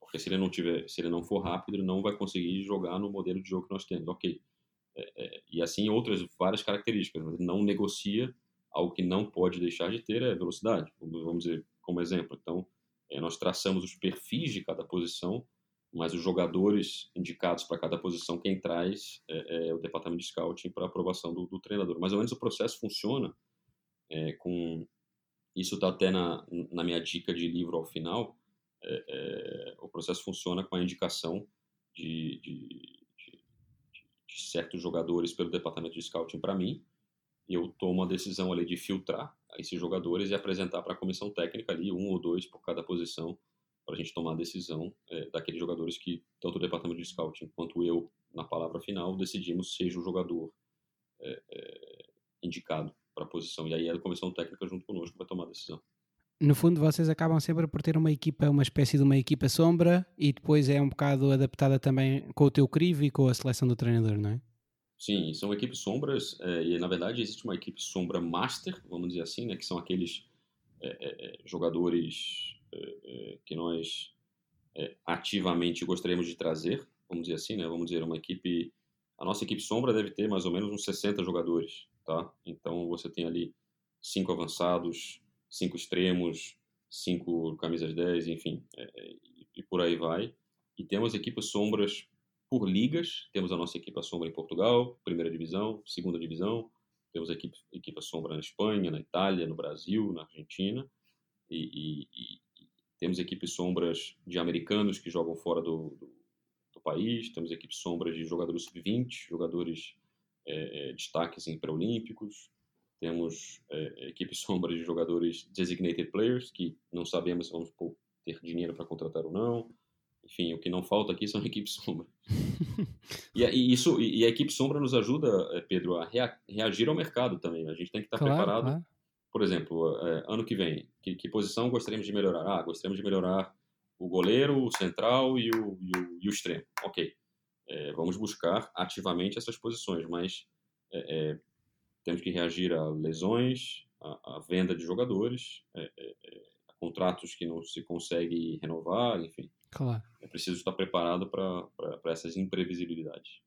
Porque se ele não tiver, se ele não for rápido, ele não vai conseguir jogar no modelo de jogo que nós temos. Ok. e assim outras várias características. Mas não negocia algo que não pode deixar de ter é velocidade. Vamos dizer como exemplo. Então, nós traçamos os perfis de cada posição mas os jogadores indicados para cada posição, quem traz é, é, o departamento de scouting para aprovação do, do, treinador. Mais ou menos o processo funciona é, com. Isso está até na, na minha dica de livro ao final. É, é, o processo funciona com a indicação de, de, de, de certos jogadores pelo departamento de scouting para mim. Eu tomo a decisão ali de filtrar esses jogadores e apresentar para a comissão técnica ali um ou dois por cada posição para a gente tomar a decisão é, daqueles jogadores que tanto o departamento de scouting quanto eu, na palavra final, decidimos seja o jogador é, é, indicado para a posição. E aí a comissão técnica junto conosco vai tomar a decisão. No fundo, vocês acabam sempre por ter uma equipa, uma espécie de uma equipa sombra e depois é um bocado adaptada também com o teu crivo e com a seleção do treinador, não é? Sim, são equipes sombras é, e na verdade existe uma equipe sombra master, vamos dizer assim, né, que são aqueles é, é, jogadores que nós é, ativamente gostaríamos de trazer, vamos dizer assim, né? vamos dizer, uma equipe A nossa equipe sombra deve ter mais ou menos uns 60 jogadores, tá? Então você tem ali cinco avançados, cinco extremos, cinco camisas 10, enfim, é, é, e por aí vai. E temos equipes sombras por ligas. Temos a nossa equipe sombra em Portugal, primeira divisão, segunda divisão. Temos a equipe, sombra na Espanha, na Itália, no Brasil, na Argentina. E, e temos equipes sombras de americanos que jogam fora do, do, do país. Temos equipes sombras de jogadores sub-20, jogadores é, destaques em pré-olímpicos. Temos é, equipes sombras de jogadores designated players, que não sabemos se vamos ter dinheiro para contratar ou não. Enfim, o que não falta aqui são equipes sombra. e, e, isso, e a equipe sombra nos ajuda, Pedro, a rea, reagir ao mercado também. A gente tem que estar claro, preparado. Por exemplo, é, ano que vem, que, que, posição gostaríamos de melhorar? Ah, gostaríamos de melhorar o goleiro, o central e o, e o, e o extremo. Ok. É, vamos buscar ativamente essas posições, mas é, temos que reagir a lesões, a, a venda de jogadores, a contratos que não se consegue renovar, enfim. Claro. É preciso estar preparado para essas imprevisibilidades.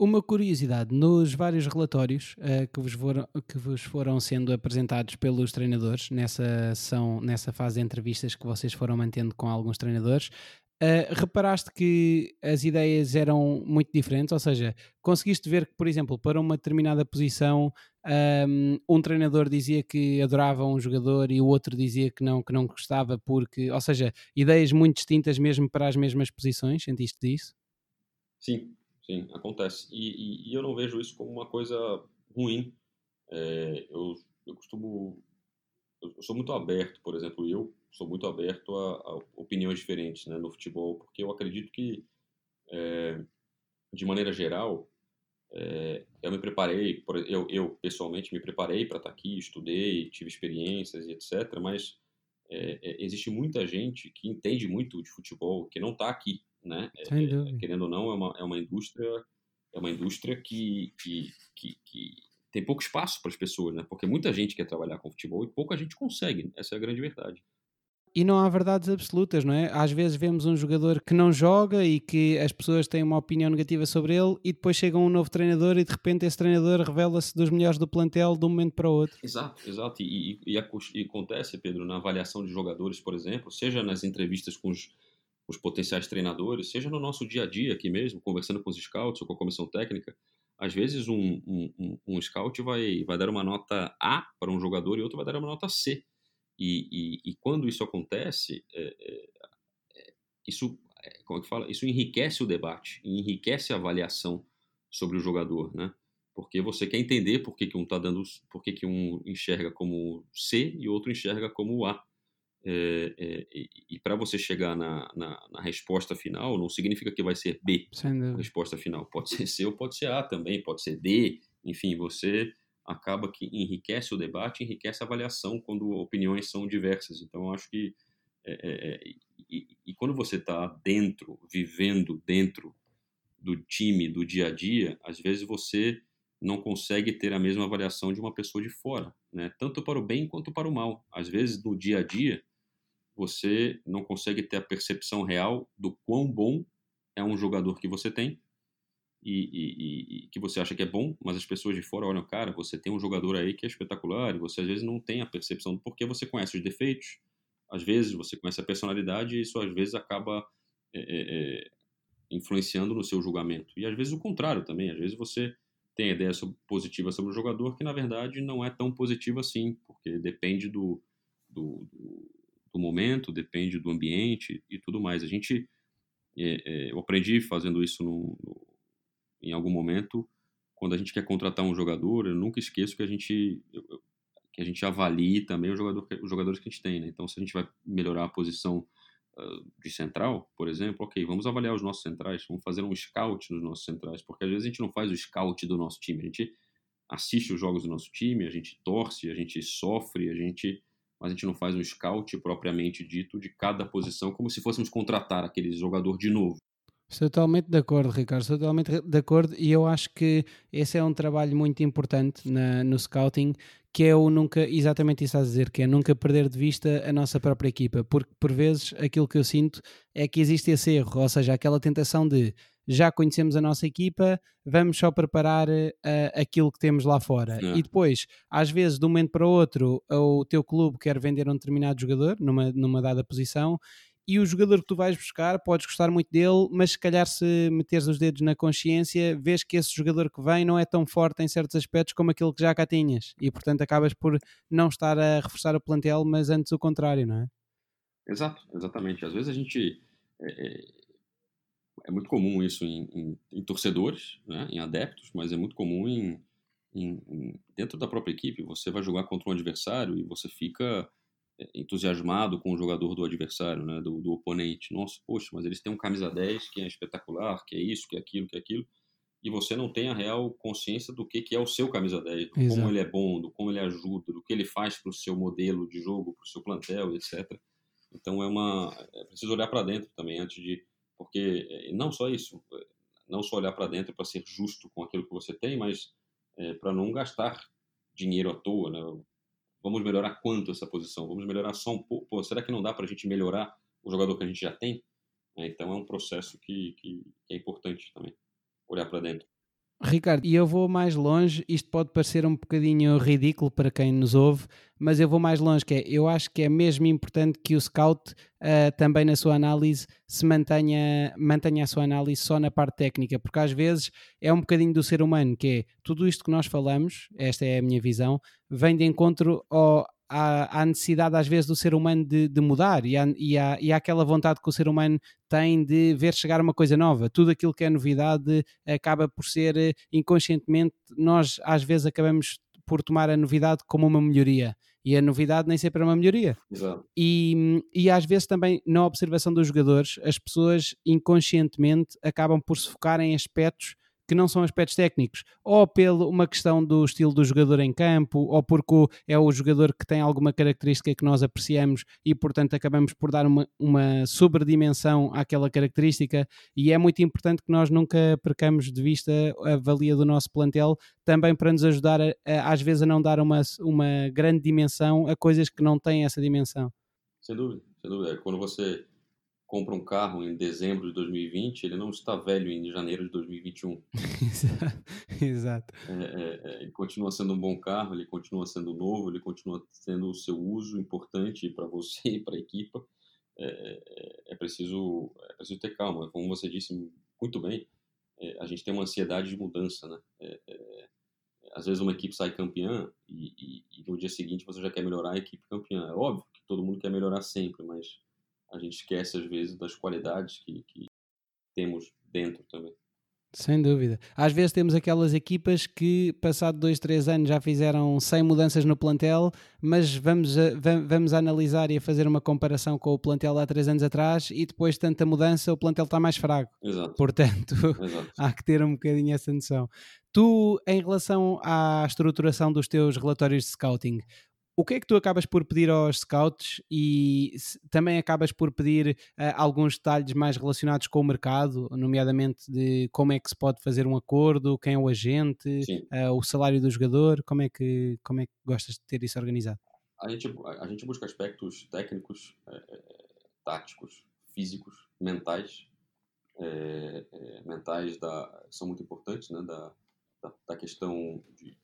Uma curiosidade, nos vários relatórios uh, que, vos foram, que vos foram sendo apresentados pelos treinadores, nessa, são, nessa fase de entrevistas que vocês foram mantendo com alguns treinadores, Uh, reparaste que as ideias eram muito diferentes, ou seja, conseguiste ver que, por exemplo, para uma determinada posição, um, um, treinador dizia que adorava um jogador e o outro dizia que não, que não gostava, porque, ou seja, ideias muito distintas mesmo para as mesmas posições, sentiste disso? Sim, sim, acontece. E, e, e eu não vejo isso como uma coisa ruim. É, eu, eu costumo. Eu sou muito aberto, por exemplo, eu sou muito aberto a, a opiniões diferentes né, no futebol, porque eu acredito que, é, de maneira geral, é, eu me preparei, eu, eu pessoalmente me preparei para estar aqui, estudei, tive experiências e etc. Mas é, existe muita gente que entende muito de futebol que não está aqui, né? querendo ou não, é uma, é uma indústria é uma indústria que, que, que, que tem pouco espaço para as pessoas, né? Porque muita gente quer trabalhar com futebol e pouca gente consegue. Essa é a grande verdade e não há verdades absolutas, não é? Às vezes vemos um jogador que não joga e que as pessoas têm uma opinião negativa sobre ele e depois chega um novo treinador e de repente esse treinador revela-se dos melhores do plantel de um momento para o outro. Exato, exato. E, e, e acontece, Pedro, na avaliação de jogadores, por exemplo, seja nas entrevistas com os, os potenciais treinadores, seja no nosso dia a dia aqui mesmo, conversando com os scouts ou com a comissão técnica, às vezes um, um, um, scout vai, vai dar uma nota A para um jogador e outro vai dar uma nota C. E, e, e quando isso acontece, é, é, é isso, é, como é que fala? Isso enriquece o debate, enriquece a avaliação sobre o jogador, né? Porque você quer entender por que, que um tá dando, por que, que um enxerga como C e outro enxerga como A. É, é, e, para você chegar na, na, na, resposta final, não significa que vai ser B a resposta final. Pode ser C ou pode ser A também, pode ser D. Enfim, você acaba que enriquece o debate, enriquece a avaliação quando opiniões são diversas. Então, acho que é, é, é e, e, quando você está dentro, vivendo dentro do time, do dia a dia, às vezes você não consegue ter a mesma avaliação de uma pessoa de fora, né? Tanto para o bem quanto para o mal. Às vezes no dia a dia você não consegue ter a percepção real do quão bom é um jogador que você tem e, e, e, que você acha que é bom, mas as pessoas de fora olham, cara, você tem um jogador aí que é espetacular e você às vezes não tem a percepção do porquê você conhece os defeitos, às vezes você conhece a personalidade e isso às vezes acaba é, é, influenciando no seu julgamento. E às vezes o contrário também, às vezes você tem ideia positiva sobre o jogador que na verdade não é tão positiva assim, porque depende do, do, do, do momento, depende do ambiente e tudo mais. A gente, é, é, eu aprendi fazendo isso no, no em algum momento, quando a gente quer contratar um jogador, eu nunca esqueço que a gente que a gente avalie também jogador, os jogadores que a gente tem, né? Então, se a gente vai melhorar a posição uh, de central, por exemplo, ok, vamos avaliar os nossos centrais, vamos fazer um scout nos nossos centrais, porque às vezes a gente não faz o scout do nosso time, a gente assiste os jogos do nosso time, a gente torce, a gente sofre, a gente mas a gente não faz um scout propriamente dito de cada posição, como se fôssemos contratar aquele jogador de novo. Estou totalmente de acordo, Ricardo. Estou totalmente de acordo e eu acho que esse é um trabalho muito importante na, no scouting, que é o nunca, exatamente isso a dizer, que é nunca perder de vista a nossa própria equipa, porque por vezes aquilo que eu sinto é que existe esse erro, ou seja, aquela tentação de já conhecemos a nossa equipa, vamos só preparar uh, aquilo que temos lá fora. É. E depois, às vezes, de um momento para o outro, o teu clube quer vender um determinado jogador numa, numa dada posição e o jogador que tu vais buscar, podes gostar muito dele, mas se calhar se meteres os dedos na consciência, vês que esse jogador que vem não é tão forte em certos aspectos como aquele que já cá tinhas. E portanto acabas por não estar a reforçar o plantel, mas antes o contrário, não é? Exato, exatamente. Às vezes a gente. É, é, é muito comum isso em, em, em torcedores, né? em adeptos, mas é muito comum em, em, dentro da própria equipe. Você vai jogar contra um adversário e você fica entusiasmado com o jogador do adversário, né, do, do, oponente. Nossa, poxa, mas eles têm um camisa 10 que é espetacular, que é isso, que é aquilo, que é aquilo. E você não tem a real consciência do que, que é o seu camisa 10, do como ele é bom, do como ele ajuda, do que ele faz para o seu modelo de jogo, para o seu plantel, etc. Então é uma. É preciso olhar para dentro também antes de. Porque é, não só isso, é, não só olhar para dentro para ser justo com aquilo que você tem, mas é, para não gastar dinheiro à toa, né? Vamos melhorar quanto essa posição? Vamos melhorar só um pouco? Será que não dá para a gente melhorar o jogador que a gente já tem? Então é um processo que, que é importante também, olhar para dentro. Ricardo, e eu vou mais longe, isto pode parecer um bocadinho ridículo para quem nos ouve, mas eu vou mais longe, que é, eu acho que é mesmo importante que o scout uh, também na sua análise se mantenha, mantenha a sua análise só na parte técnica, porque às vezes é um bocadinho do ser humano, que é tudo isto que nós falamos, esta é a minha visão, vem de encontro ao, há, há necessidade às vezes do ser humano de, de mudar e há, e, há, e há aquela vontade que o ser humano tem de ver chegar uma coisa nova. Tudo aquilo que é novidade acaba por ser eh, inconscientemente, nós às vezes acabamos por tomar a novidade como uma melhoria. E a novidade nem sempre é uma melhoria. Exato. E, e às vezes também, na observação dos jogadores, as pessoas inconscientemente acabam por se focar em aspectos que não são aspectos técnicos, ou pela uma questão do estilo do jogador em campo, ou porque é o jogador que tem alguma característica que nós apreciamos e, portanto, acabamos por dar uma, uma sobredimensão àquela característica. E é muito importante que nós nunca percamos de vista a valia do nosso plantel, também para nos ajudar, a, a, às vezes, a não dar uma, uma grande dimensão a coisas que não têm essa dimensão. Sem dúvida, sem dúvida. Quando você compra um carro em dezembro de 2020, ele não está velho em janeiro de 2021. Exato. É, é, é, ele continua sendo um bom carro, ele continua sendo novo, ele continua tendo o seu uso importante para você e para a equipa. É, é, é, preciso, é preciso ter calma. Como você disse muito bem, é, a gente tem uma ansiedade de mudança, né? às vezes uma equipe sai campeã e, e, e no dia seguinte você já quer melhorar a equipe campeã. É óbvio que todo mundo quer melhorar sempre, mas a gente esquece às vezes das qualidades que, que temos dentro também. Sem dúvida. Às vezes temos aquelas equipas que, passado dois, três anos, já fizeram 100 mudanças no plantel, mas vamos, a, vamos a analisar e a fazer uma comparação com o plantel há três anos atrás e depois de tanta mudança o plantel está mais fraco. Exato. Portanto, Exato. há que ter um bocadinho essa noção. Tu, em relação à estruturação dos teus relatórios de scouting, o que é que tu acabas por pedir aos scouts? E também acabas por pedir uh, alguns detalhes mais relacionados com o mercado, nomeadamente de como é que se pode fazer um acordo, quem é o agente, uh, o salário do jogador, como é, que, como é que gostas de ter isso organizado? A gente, a gente busca aspectos técnicos, é, táticos, físicos, mentais, é, mentais da, são muito importantes, né, da, da, da questão de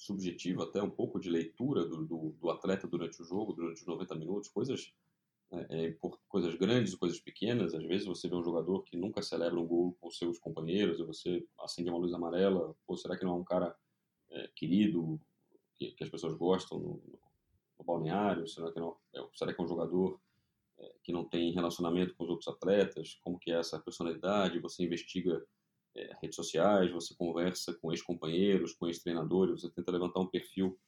subjetivo, até um pouco de leitura do, do, do, atleta durante o jogo, durante os 90 minutos, coisas, é, é, coisas grandes, coisas pequenas. Às vezes você vê um jogador que nunca celebra um gol com seus companheiros, e você acende uma luz amarela, ou será que não é um cara é, querido, que, que, as pessoas gostam no, no balneário? Será que, não, é, será que é um jogador é, que não tem relacionamento com os outros atletas? Como que é essa personalidade? Você investiga é, redes sociais, você conversa com ex-companheiros, com ex-treinadores, você tenta levantar um perfil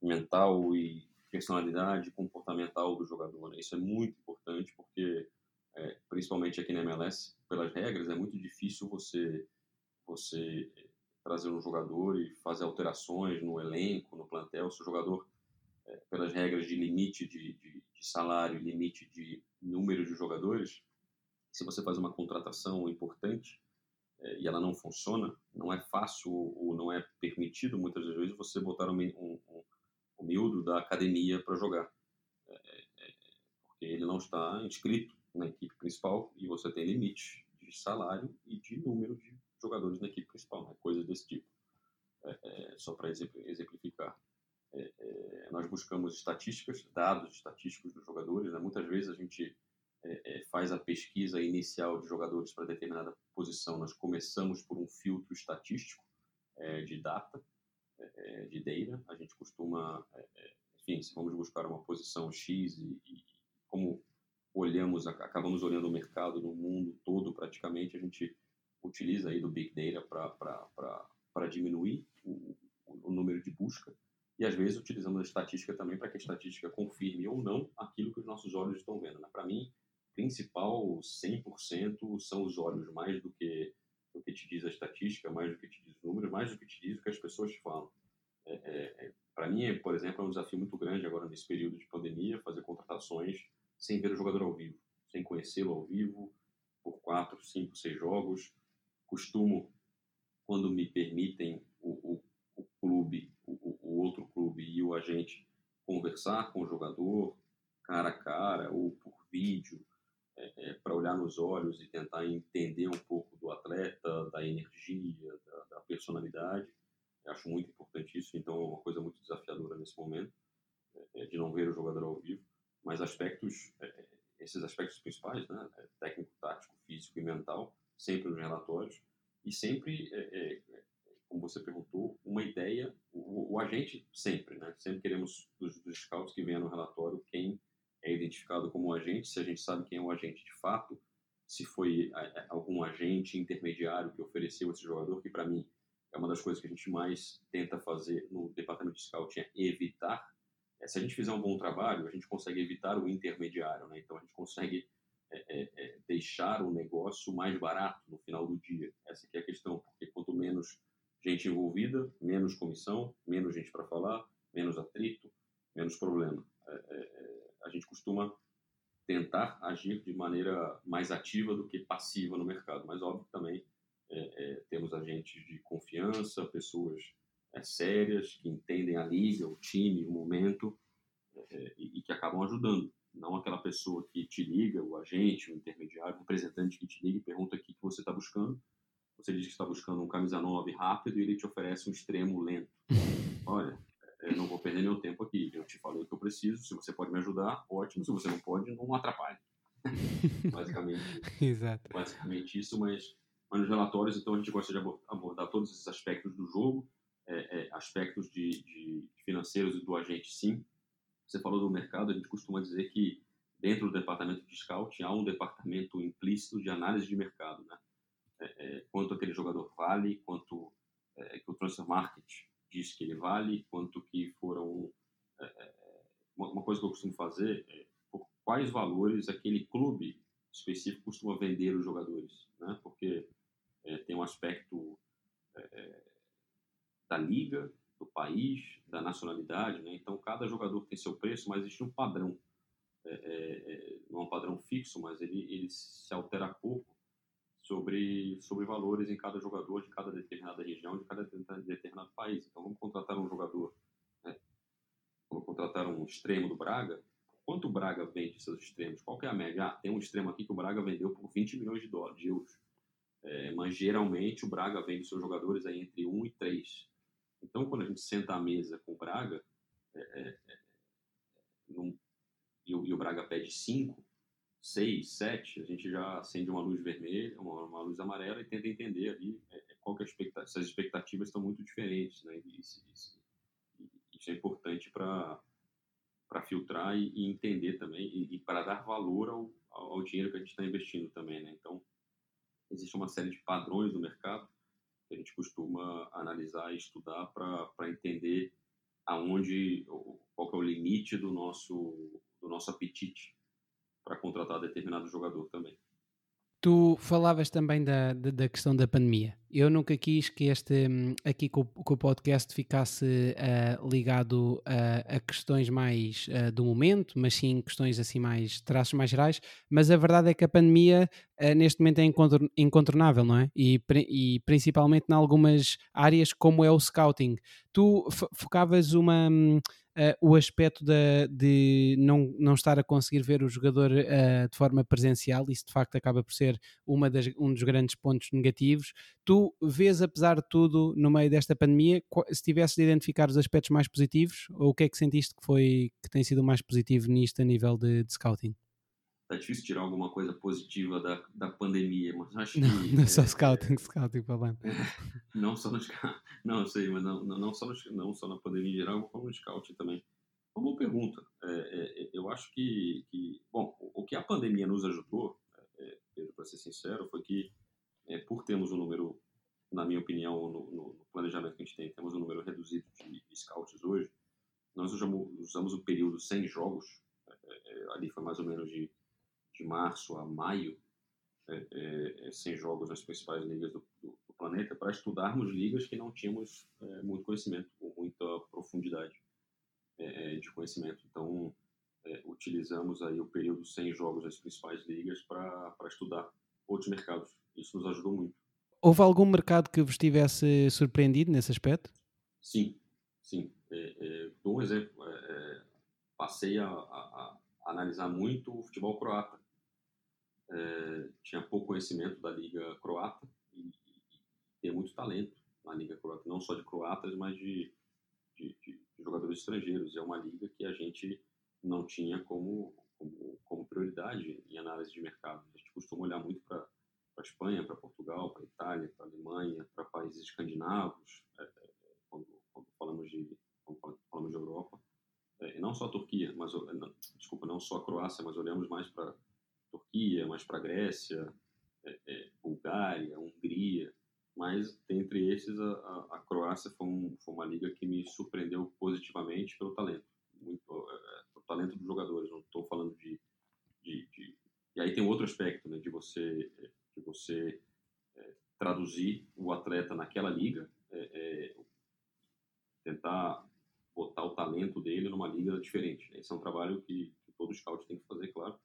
mental e personalidade comportamental do jogador. Né? Isso é muito importante porque, é, principalmente aqui na MLS, pelas regras, é muito difícil você, você trazer um jogador e fazer alterações no elenco, no plantel. Se o jogador, é, pelas regras de limite de, de, de salário, limite de número de jogadores, se você faz uma contratação importante, e ela não funciona, não é fácil ou não é permitido muitas vezes você botar um, um, um, miúdo da academia para jogar. É, é, porque ele não está inscrito na equipe principal e você tem limite de salário e de número de jogadores na equipe principal, né? coisas desse tipo. É, é, só para exemplificar. É, é, nós buscamos estatísticas, dados estatísticos dos jogadores. Né? Muitas vezes a gente é, é, faz a pesquisa inicial de jogadores para determinada posição. Nós começamos por um filtro estatístico de data, de data. A gente costuma, enfim, se vamos buscar uma posição X e, e como olhamos, acabamos olhando o mercado no mundo todo praticamente, a gente utiliza aí do Big Data para diminuir o, o, número de busca e às vezes utilizamos a estatística também para que a estatística confirme ou não aquilo que os nossos olhos estão vendo. Né? Para mim, principal 100% são os olhos, mais do que o que te diz a estatística, mais do que te diz o número, mais do que te diz o que as pessoas te falam. É, é, é para mim, por exemplo, é um desafio muito grande agora nesse período de pandemia fazer contratações sem ver o jogador ao vivo, sem conhecê-lo ao vivo, por quatro, cinco, seis jogos. Costumo, quando me permitem o, o, o clube, o, o, outro clube e o agente conversar com o jogador cara a cara ou por vídeo, é, é, para olhar nos olhos e tentar entender um pouco do atleta, da energia, da, da personalidade. Eu acho muito importante isso, então é uma coisa muito desafiadora nesse momento, é, é de não ver o jogador ao vivo. Mas aspectos, é, é, esses aspectos principais, né, técnico, tático, físico e mental, sempre nos relatórios, e sempre, como você perguntou, uma ideia, o, o, agente sempre, né, sempre queremos dos, dos scouts que venham no relatório quem é identificado como agente, se a gente sabe quem é o agente de fato, se foi algum agente intermediário que ofereceu esse jogador, que para mim é uma das coisas que a gente mais tenta fazer no departamento de scouting, é evitar é, se a gente fizer um bom trabalho, a gente consegue evitar o intermediário, né? Então a gente consegue é, é, é, deixar o negócio mais barato no final do dia. Essa é a questão, porque quanto menos gente envolvida, menos comissão, menos gente para falar, menos atrito, menos problema. É, é, a gente costuma tentar agir de maneira mais ativa do que passiva no mercado, mas óbvio também temos agentes de confiança, pessoas é, sérias, que entendem a liga, o time, o momento é, e, e, que acabam ajudando. Não aquela pessoa que te liga, o agente, o intermediário, o representante que te liga e pergunta o que você está buscando. Você diz que está buscando um camisa 9 rápido e ele te oferece um extremo lento. Olha, eu não vou perder meu tempo aqui. Eu te falei o que eu preciso. Se você pode me ajudar, ótimo. Se você não pode, não atrapalhe. basicamente, Exato. basicamente isso, mas, mas nos relatórios, então, a gente gosta de abordar todos esses aspectos do jogo, é, é, aspectos de, de, financeiros e do agente, sim. Você falou do mercado, a gente costuma dizer que dentro do departamento de scout há um departamento implícito de análise de mercado, né? É, é quanto aquele jogador vale, quanto é, que o transfer market diz que ele vale, quanto que foram é, uma, uma, coisa que eu costumo fazer é quais valores aquele clube específico costuma vender os jogadores, né? Porque tem um aspecto da liga, do país, da nacionalidade, né? Então cada jogador tem seu preço, mas existe um padrão. É, é, é, não é um padrão fixo, mas ele, ele se altera pouco sobre, sobre valores em cada jogador de cada determinada região, de cada determinado país. Então vamos contratar um jogador, né? vamos contratar um extremo do Braga. Quanto o Braga vende seus extremos? Qual é a média? Ah, tem um extremo aqui que o Braga vendeu por 20 milhões de dólares, de euros. É, mas geralmente o Braga vende seus jogadores aí entre 1 e 3. Então, quando a gente senta à mesa com o Braga, é, é, é num, e, o, e, o, Braga pede 5, 6, 7, a gente já acende uma luz vermelha, uma, uma luz amarela e tenta entender ali é, é qual que é a expectativa. Essas expectativas estão muito diferentes, né? E, isso, isso, isso é importante para filtrar e, e, entender também e, e para dar valor ao, ao, dinheiro que a gente está investindo também, né? Então, existe uma série de padrões no mercado que a gente costuma analisar e estudar para entender aonde, qual é o limite do nosso, do nosso apetite para contratar determinado jogador também. Tu falavas também da, da, da, questão da pandemia. Eu nunca quis que este hum, aqui que o, podcast ficasse uh, ligado a, questões mais uh, do momento, mas sim questões assim mais traços mais gerais. Mas a verdade é que a pandemia uh, neste momento é incontornável, não é? E, e principalmente em algumas áreas como é o scouting. Tu focavas uma hum, uh, o aspecto de não, não estar a conseguir ver o jogador uh, de forma presencial, isso de facto acaba por ser uma das, um dos grandes pontos negativos. Tu vês, apesar de tudo, no meio desta pandemia, se tivesses de identificar os aspectos mais positivos, ou o que é que sentiste que foi que tem sido mais positivo nisto a nível de, de scouting? Tá difícil tirar alguma coisa positiva da, da pandemia, mas acho não, que. Não é só scouting, scouting falando. não só no Não, sei, mas não, não, só no, não só na pandemia em geral, como no scouting também. Uma boa pergunta. É, é, é, eu acho que, que. Bom, o que a pandemia nos ajudou, é, é para ser sincero, foi que, por termos um número, na minha opinião, no, no, planejamento que a gente tem, temos um número reduzido de, de scouts hoje, nós usamos, usamos o período sem jogos, ali foi mais ou menos de de março a maio, é, é, é, sem jogos nas principais ligas do, do, do planeta, para estudarmos ligas que não tínhamos é, muito conhecimento, ou muita profundidade é, é, de conhecimento. Então, utilizamos aí o período sem jogos nas principais ligas para estudar outros mercados. Isso nos ajudou muito. Houve algum mercado que vos tivesse surpreendido nesse aspecto? Sim, sim. Dou um exemplo. passei a, a, a analisar muito o futebol croata é, tinha pouco conhecimento da liga croata e, e, muito talento na liga croata, não só de croatas, mas de, de, de, jogadores estrangeiros. É uma liga que a gente não tinha como, como, como prioridade em análise de mercado. A gente costuma olhar muito para para Espanha, para Portugal, para Itália, para Alemanha, para países escandinavos, é, quando, quando, falamos de quando falamos de Europa, é, não só a Turquia, mas não, desculpa, não só a Croácia, mas olhamos mais para Turquia, mais para Grécia, é, é, Bulgária, Hungria, mas dentre esses a, a, a Croácia foi, um, foi, uma liga que me surpreendeu positivamente pelo talento, muito, é, é talento dos jogadores. Não estou falando de, de, de, e aí tem outro aspecto, né, de você de você é, traduzir o atleta naquela liga, é, é, tentar botar o talento dele numa liga diferente. Esse é um trabalho que, que todo scout tem que fazer, claro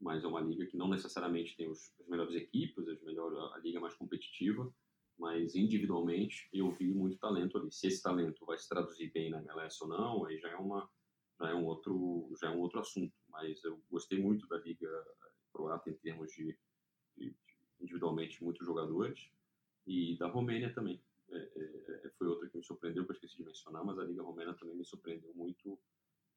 mas é uma liga que não necessariamente tem os, as melhores equipes, as melhor, a liga mais competitiva, mas individualmente eu vi muito talento ali. Se esse talento vai se traduzir bem na MLS ou não, aí já é uma já é um outro já é um outro assunto. Mas eu gostei muito da liga croata em termos de, de, de individualmente muitos jogadores e da Romênia também. É, é, é foi outra que me surpreendeu, que eu esqueci de mencionar, mas a liga romena também me surpreendeu muito.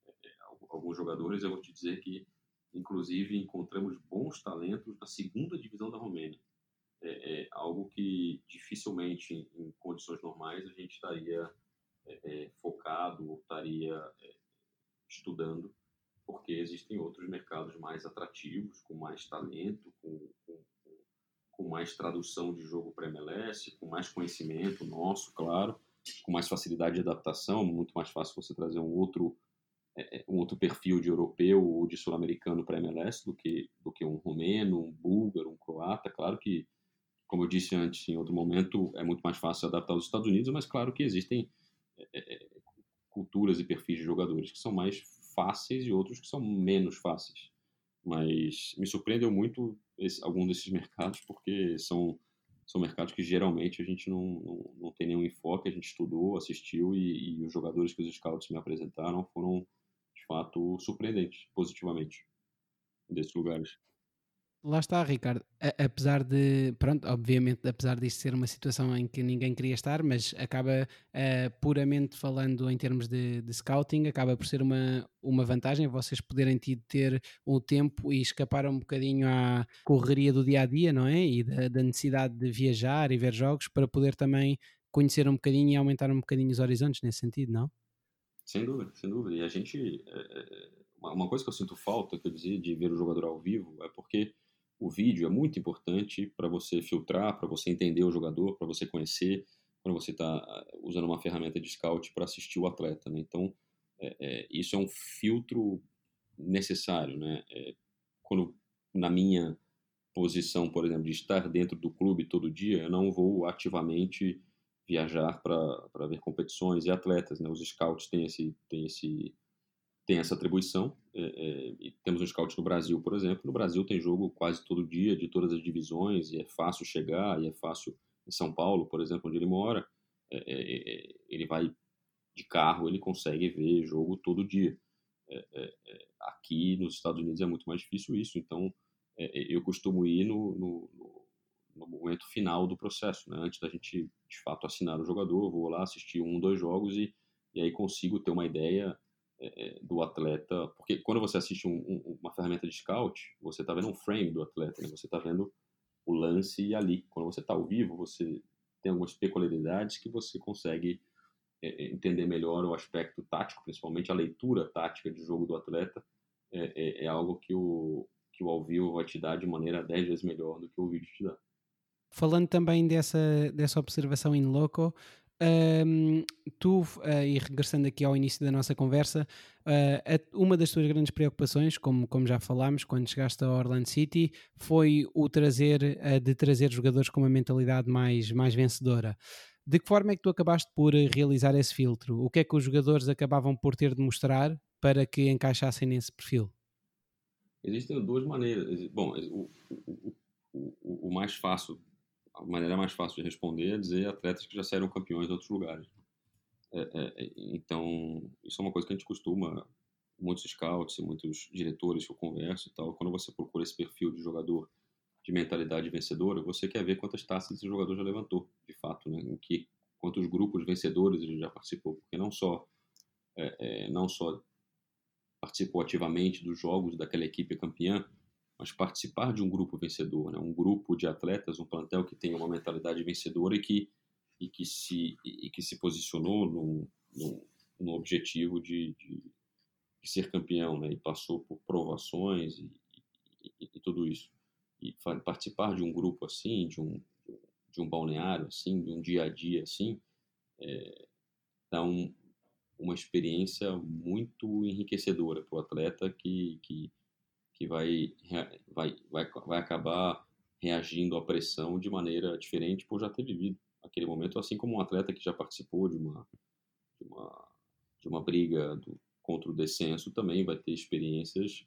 É, é, alguns jogadores, eu vou te dizer que Inclusive, encontramos bons talentos na segunda divisão da Romênia. É, é algo que dificilmente, em, em, condições normais, a gente estaria é, é focado ou estaria é, estudando, porque existem outros mercados mais atrativos, com mais talento, com, com, com mais tradução de jogo para MLS, com mais conhecimento nosso, claro, com mais facilidade de adaptação, muito mais fácil você trazer um outro um outro perfil de europeu ou de sul-americano para MLS do que, do que um romeno, um búlgaro, um croata. Claro que, como eu disse antes, em outro momento, é muito mais fácil adaptar aos Estados Unidos, mas claro que existem é, é, culturas e perfis de jogadores que são mais fáceis e outros que são menos fáceis. Mas me surpreendeu muito esse, algum desses mercados, porque são, são mercados que geralmente a gente não, não, não tem nenhum enfoque, a gente estudou, assistiu e, e os jogadores que os scouts me apresentaram foram de fato surpreendentes, positivamente, desses lugares. Lá está, Ricardo. A, apesar de, pronto, obviamente, apesar disto ser uma situação em que ninguém queria estar, mas acaba uh, puramente falando em termos de, de, scouting, acaba por ser uma, uma vantagem vocês poderem ter um tempo e escapar um bocadinho à correria do dia a dia, não é? E da, da necessidade de viajar e ver jogos para poder também conhecer um bocadinho e aumentar um bocadinho os horizontes nesse sentido, não? Sem dúvida, sem dúvida. E a gente. É, é, uma coisa que eu sinto falta, quer dizer, de ver o jogador ao vivo, é porque o vídeo é muito importante para você filtrar, para você entender o jogador, para você conhecer, para você estar tá usando uma ferramenta de scout para assistir o atleta. Né? Então, é, é, isso é um filtro necessário. Né? É, quando, na minha posição, por exemplo, de estar dentro do clube todo dia, eu não vou ativamente viajar para ver competições e atletas. Né? Os scouts têm, esse, têm, esse, têm essa atribuição. É, é, temos um scout no Brasil, por exemplo. No Brasil tem jogo quase todo dia, de todas as divisões, e é fácil chegar, e é fácil em São Paulo, por exemplo, onde ele mora. É, é, é ele vai de carro, ele consegue ver jogo todo dia. aqui nos Estados Unidos é muito mais difícil isso, então eu costumo ir no, no no momento final do processo, né? antes da gente de fato assinar o jogador, vou lá assistir um, dois jogos e, e aí consigo ter uma ideia é, do atleta, porque quando você assiste um, um, uma ferramenta de scout, você está vendo um frame do atleta, né? você está vendo o lance ali. Quando você está ao vivo, você tem algumas peculiaridades que você consegue é, entender melhor o aspecto tático, principalmente a leitura tática de jogo do atleta, é, é, é algo que o, que o ao vivo vai te dar de maneira 10 vezes melhor do que o vídeo te dá. Falando também dessa, dessa observação in loco, um, tu, uh, e regressando aqui ao início da nossa conversa, uh, uma das tuas grandes preocupações, como, como já falámos, quando chegaste a Orlando City, foi o trazer, uh, de trazer jogadores com uma mentalidade mais, mais vencedora. De que forma é que tu acabaste por realizar esse filtro? O que é que os jogadores acabavam por ter de mostrar para que encaixassem nesse perfil? Existem duas maneiras. Bom, o, o, o, o mais fácil a maneira mais fácil de responder é dizer atletas que já saíram campeões em outros lugares. É, é, é, então, isso é uma coisa que a gente costuma, muitos scouts e muitos diretores que eu converso e tal, quando você procura esse perfil de jogador de mentalidade vencedora, você quer ver quantas taças esse jogador já levantou, de fato, né? Em que, quantos grupos vencedores ele já participou, porque não só, é, é, não só participou ativamente dos jogos daquela equipe campeã, mas participar de um grupo vencedor, né? um grupo de atletas, um plantel que tem uma mentalidade vencedora e que, e que, se, e que se posicionou no, no, no objetivo de, de, de, ser campeão né? e passou por provações e, e, e, tudo isso. E participar de um grupo assim, de um, de um balneário assim, de um dia a dia assim, é, dá um, uma experiência muito enriquecedora para o atleta que, que que vai, vai, vai, vai acabar reagindo à pressão de maneira diferente por já ter vivido aquele momento, assim como um atleta que já participou de uma, de uma, de uma briga do, contra o descenso também vai ter experiências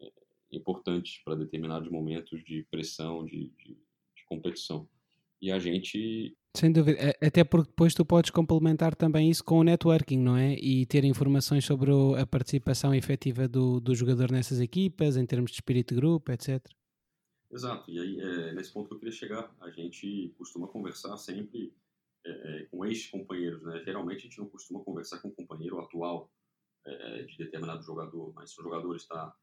é, importantes para determinados momentos de pressão, de, de, de competição. E a gente sem dúvida, até porque depois tu podes complementar também isso com o networking, não é? E ter informações sobre a participação efetiva do, do jogador nessas equipas, em termos de espírito de grupo, etc. Exato, e aí é nesse ponto que eu queria chegar. A gente costuma conversar sempre é, com ex-companheiros, né? Geralmente a gente não costuma conversar com um companheiro atual é, de determinado jogador, mas se o jogador está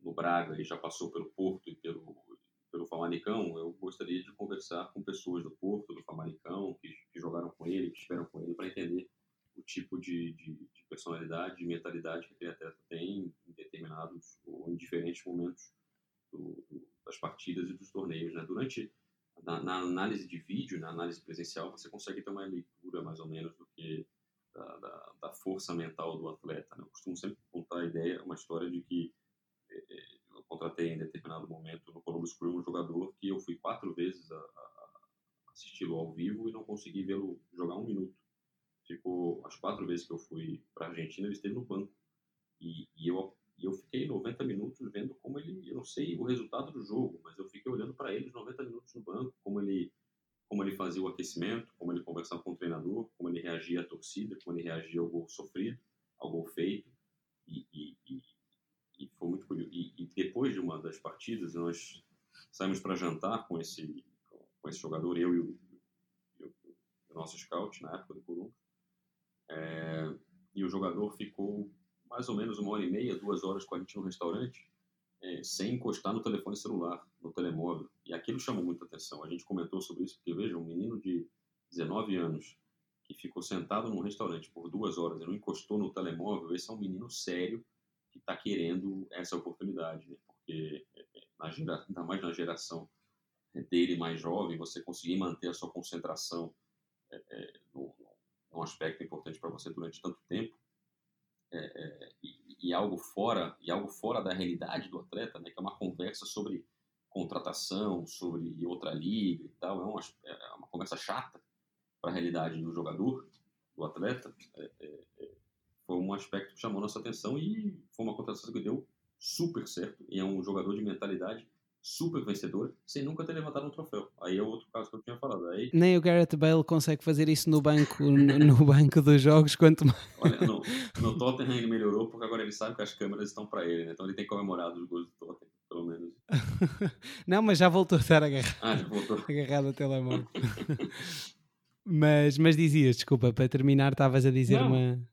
no Braga e já passou pelo Porto e pelo pelo Famalicão, eu gostaria de conversar com pessoas do Porto, do Famalicão, que, que jogaram com ele, que estiveram com ele, para entender o tipo de, de, de, personalidade, de mentalidade que aquele atleta tem em determinados ou em diferentes momentos do, do, das partidas e dos torneios. Né? Durante na, na, análise de vídeo, na análise presencial, você consegue ter uma leitura mais ou menos do que da, da, da força mental do atleta. Né? Eu costumo sempre contar a ideia, uma história de que é, contratei em determinado momento no Columbus Crew um jogador que eu fui quatro vezes a, a assisti-lo ao vivo e não consegui vê-lo jogar um minuto. Ficou as quatro vezes que eu fui para a Argentina, ele esteve no banco. E, e, eu, eu fiquei 90 minutos vendo como ele, eu não sei o resultado do jogo, mas eu fiquei olhando para ele 90 minutos no banco, como ele como ele fazia o aquecimento, como ele conversava com o treinador, como ele reagia à torcida, como ele reagia ao gol sofrido, ao gol feito. E, e, e foi muito curioso. E, e, depois de uma das partidas, nós saímos para jantar com esse, com esse jogador, eu e o, e o, nosso scout na época do Columbus. É, e o jogador ficou mais ou menos uma hora e meia, duas horas com a gente no restaurante, é, sem encostar no telefone celular, no telemóvel. E aquilo chamou muita atenção. A gente comentou sobre isso, porque veja, um menino de 19 anos que ficou sentado num restaurante por duas horas e não encostou no telemóvel, esse é um menino sério que está querendo essa oportunidade, né? porque é, é, na gera, ainda mais na geração dele mais jovem, você conseguir manter a sua concentração é, é, aspecto importante para você durante tanto tempo é, é, e, e, algo fora e algo fora da realidade do atleta, né? Que é uma conversa sobre contratação, sobre outra liga e tal. É uma, é uma conversa chata para a realidade do jogador, do atleta. É, é, é, foi um aspecto que chamou nossa atenção e foi uma contratação que deu super certo. E é um jogador de mentalidade super vencedor sem nunca ter levantado um troféu. Aí é outro caso que eu tinha falado. Aí... Nem o Gareth Bale consegue fazer isso no banco, no banco dos jogos, quanto mais. Olha, no, no Tottenham ele melhorou porque agora ele sabe que as câmeras estão para ele, né? Então ele tem comemorado os gols do Tottenham, pelo menos. Não, mas já voltou a estar agarrado. Ah, já voltou. agarrado ao telemóvel. mas, mas dizias, desculpa, para terminar, estavas a dizer Não. uma.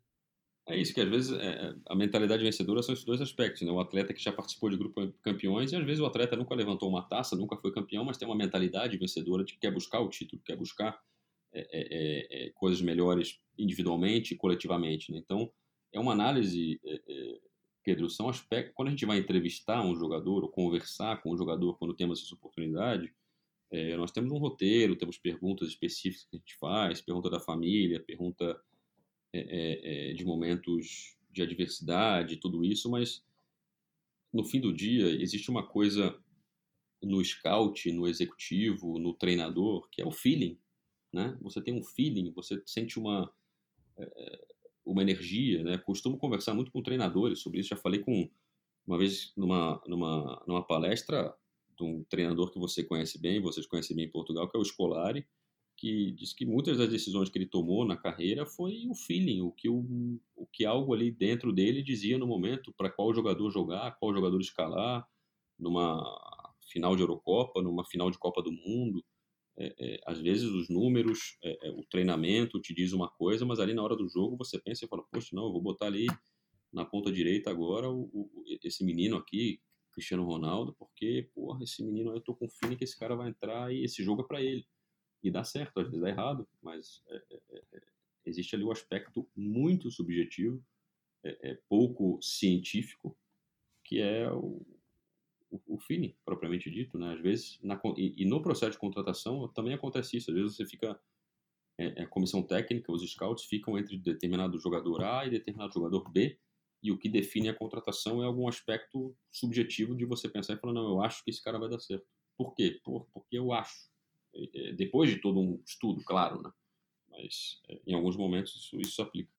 É isso, que às vezes é, a mentalidade vencedora são esses dois aspectos, né? O atleta que já participou de grupo campeões e às vezes o atleta nunca levantou uma taça, nunca foi campeão, mas tem uma mentalidade vencedora de que quer buscar o título, quer buscar é, é, é, coisas melhores individualmente e coletivamente, né? Então, é uma análise, é, é, Pedro, são aspectos... Quando a gente vai entrevistar um jogador ou conversar com um jogador quando temos essa oportunidade, é, nós temos um roteiro, temos perguntas específicas que a gente faz, pergunta da família, pergunta é, é, de momentos de adversidade, tudo isso, mas no fim do dia existe uma coisa no scout, no executivo, no treinador, que é o feeling, né? Você tem um feeling, você sente uma é, uma energia, né? Costumo conversar muito com treinadores sobre isso. Já falei com uma vez numa numa numa palestra de um treinador que você conhece bem, vocês conhecem bem em Portugal, que é o Scolari, que diz que muitas das decisões que ele tomou na carreira foi o feeling, o que, o, o que algo ali dentro dele dizia no momento para qual jogador jogar, qual jogador escalar, numa final de Eurocopa, numa final de Copa do Mundo. É, é, às vezes os números, é, o treinamento te diz uma coisa, mas ali na hora do jogo você pensa e fala, poxa, não, eu vou botar ali na ponta direita agora o, o, esse menino aqui, Cristiano Ronaldo, porque, porra, esse menino eu tô com feeling que esse cara vai entrar e esse jogo é para ele e dá certo, às vezes dá errado, mas é, é, é, existe ali o um aspecto muito subjetivo, é, é, pouco científico, que é o, o, o feeling, propriamente dito, né? Às vezes, na, e, e, no processo de contratação também acontece isso, às vezes você fica, é, a comissão técnica, os scouts ficam entre determinado jogador A e determinado jogador B, e o que define a contratação é algum aspecto subjetivo de você pensar e falar, não, eu acho que esse cara vai dar certo. Por quê? Por, porque eu acho depois de todo um estudo, claro, né? mas é, em alguns momentos isso, isso se aplica.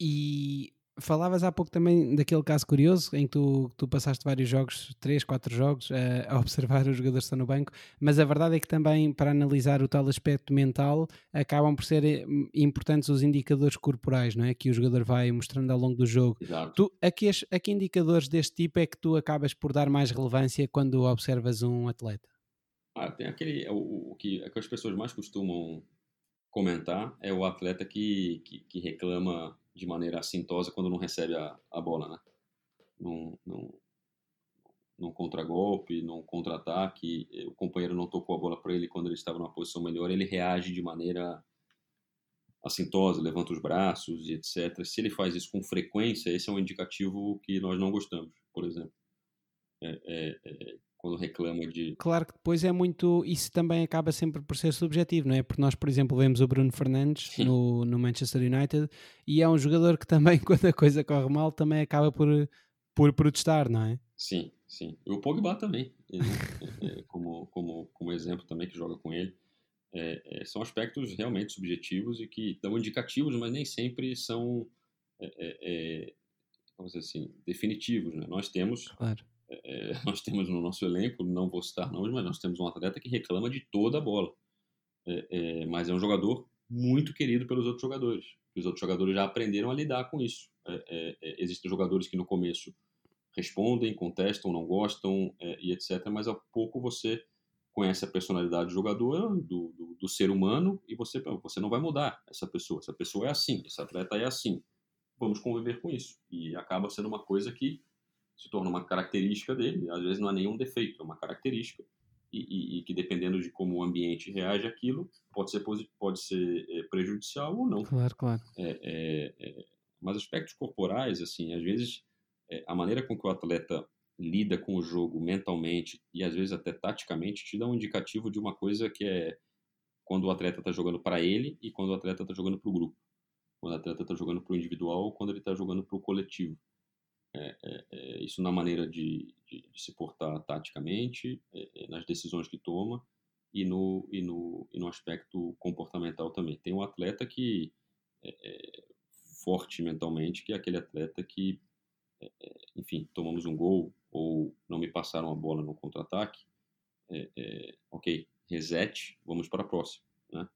E falavas há pouco também daquele caso curioso em que tu, tu passaste vários jogos, três, quatro jogos, a, a observar os jogadores que estão no banco, mas a verdade é que também para analisar o tal aspecto mental acabam por ser eh, importantes os indicadores corporais, não é? Que o jogador vai mostrando ao longo do jogo. Exato. Tu, a, que, a que indicadores deste tipo é que tu acabas por dar mais relevância quando observas um atleta? Ah, tem aquele. É o, o, que, é que as pessoas mais costumam comentar é o atleta que, que, que reclama de maneira assintosa quando não recebe a, a bola, né? Num, num, num contragolpe, num contra-ataque, o companheiro não tocou a bola para ele quando ele estava numa posição melhor, ele reage de maneira assintosa, levanta os braços e etc. Se ele faz isso com frequência, esse é um indicativo que nós não gostamos, por exemplo. É, é, é, quando reclama de. Claro que depois é muito. Isso também acaba sempre por ser subjetivo, não é? Porque nós, por exemplo, vemos o Bruno Fernandes no, no Manchester United e é um jogador que também, quando a coisa corre mal, também acaba por, por protestar, não é? Sim, sim. E o Pogba também, ele, é, é, como, como, como exemplo também que joga com ele. É, é, são aspectos realmente subjetivos e que dão indicativos, mas nem sempre são, é, vamos dizer assim, definitivos. Né? Nós temos claro é, nós temos no nosso elenco, não vou citar nomes, mas nós temos um atleta que reclama de toda a bola. É, é, mas é um jogador muito querido pelos outros jogadores. Os outros jogadores já aprenderam a lidar com isso. É, é, é, existem jogadores que no começo respondem, contestam, não gostam e etc. Mas a pouco você conhece a personalidade do jogador, do, do, do, ser humano, e você, você não vai mudar essa pessoa. Essa pessoa é assim, esse atleta é assim. Vamos conviver com isso. E acaba sendo uma coisa que se torna uma característica dele, às vezes não é nenhum defeito, é uma característica, e, e, e que dependendo de como o ambiente reage àquilo, pode ser, pode ser é, prejudicial ou não. Claro, claro. É, é, é, mas aspectos corporais, assim, às vezes é, a maneira com que o atleta lida com o jogo mentalmente e às vezes até taticamente te dá um indicativo de uma coisa que é quando o atleta está jogando para ele e quando o atleta está jogando para o grupo. Quando o atleta está jogando para o individual ou quando ele está jogando para o coletivo é, é, é, isso na maneira de, de, de se portar taticamente, é, é, nas decisões que toma e no, e, no, e no aspecto comportamental também. Tem um atleta que é, forte mentalmente, que é aquele atleta que, enfim, tomamos um gol ou não me passaram a bola no contra-ataque, ok, reset, vamos para a próxima. Né?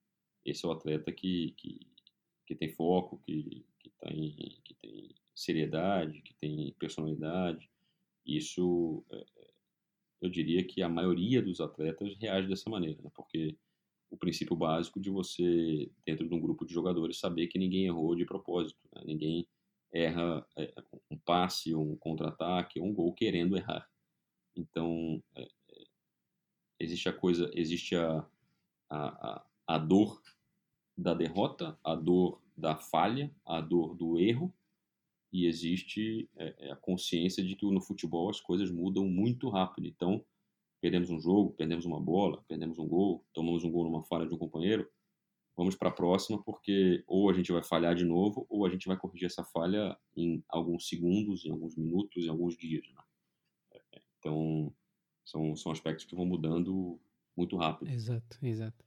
Esse é o atleta que, que, que tem foco, que, que, tem, que tem seriedade, que tem personalidade. Isso, é, é, eu diria que a maioria dos atletas reage dessa maneira, né? porque o princípio básico de você, dentro de um grupo de jogadores, saber que ninguém errou de propósito, né? ninguém erra é, um passe, um contra-ataque, um gol querendo errar. Então, existe a coisa, existe a, a, a dor da derrota, a dor da falha, a dor do erro, e existe é, é, a consciência de que no futebol as coisas mudam muito rápido. Então, perdemos um jogo, perdemos uma bola, perdemos um gol, tomamos um gol numa falha de um companheiro, vamos para a próxima, porque ou a gente vai falhar de novo, ou a gente vai corrigir essa falha em alguns segundos, em alguns minutos, em alguns dias. Né? É, é, então, são, são aspectos que vão mudando muito rápido. Exato, exato.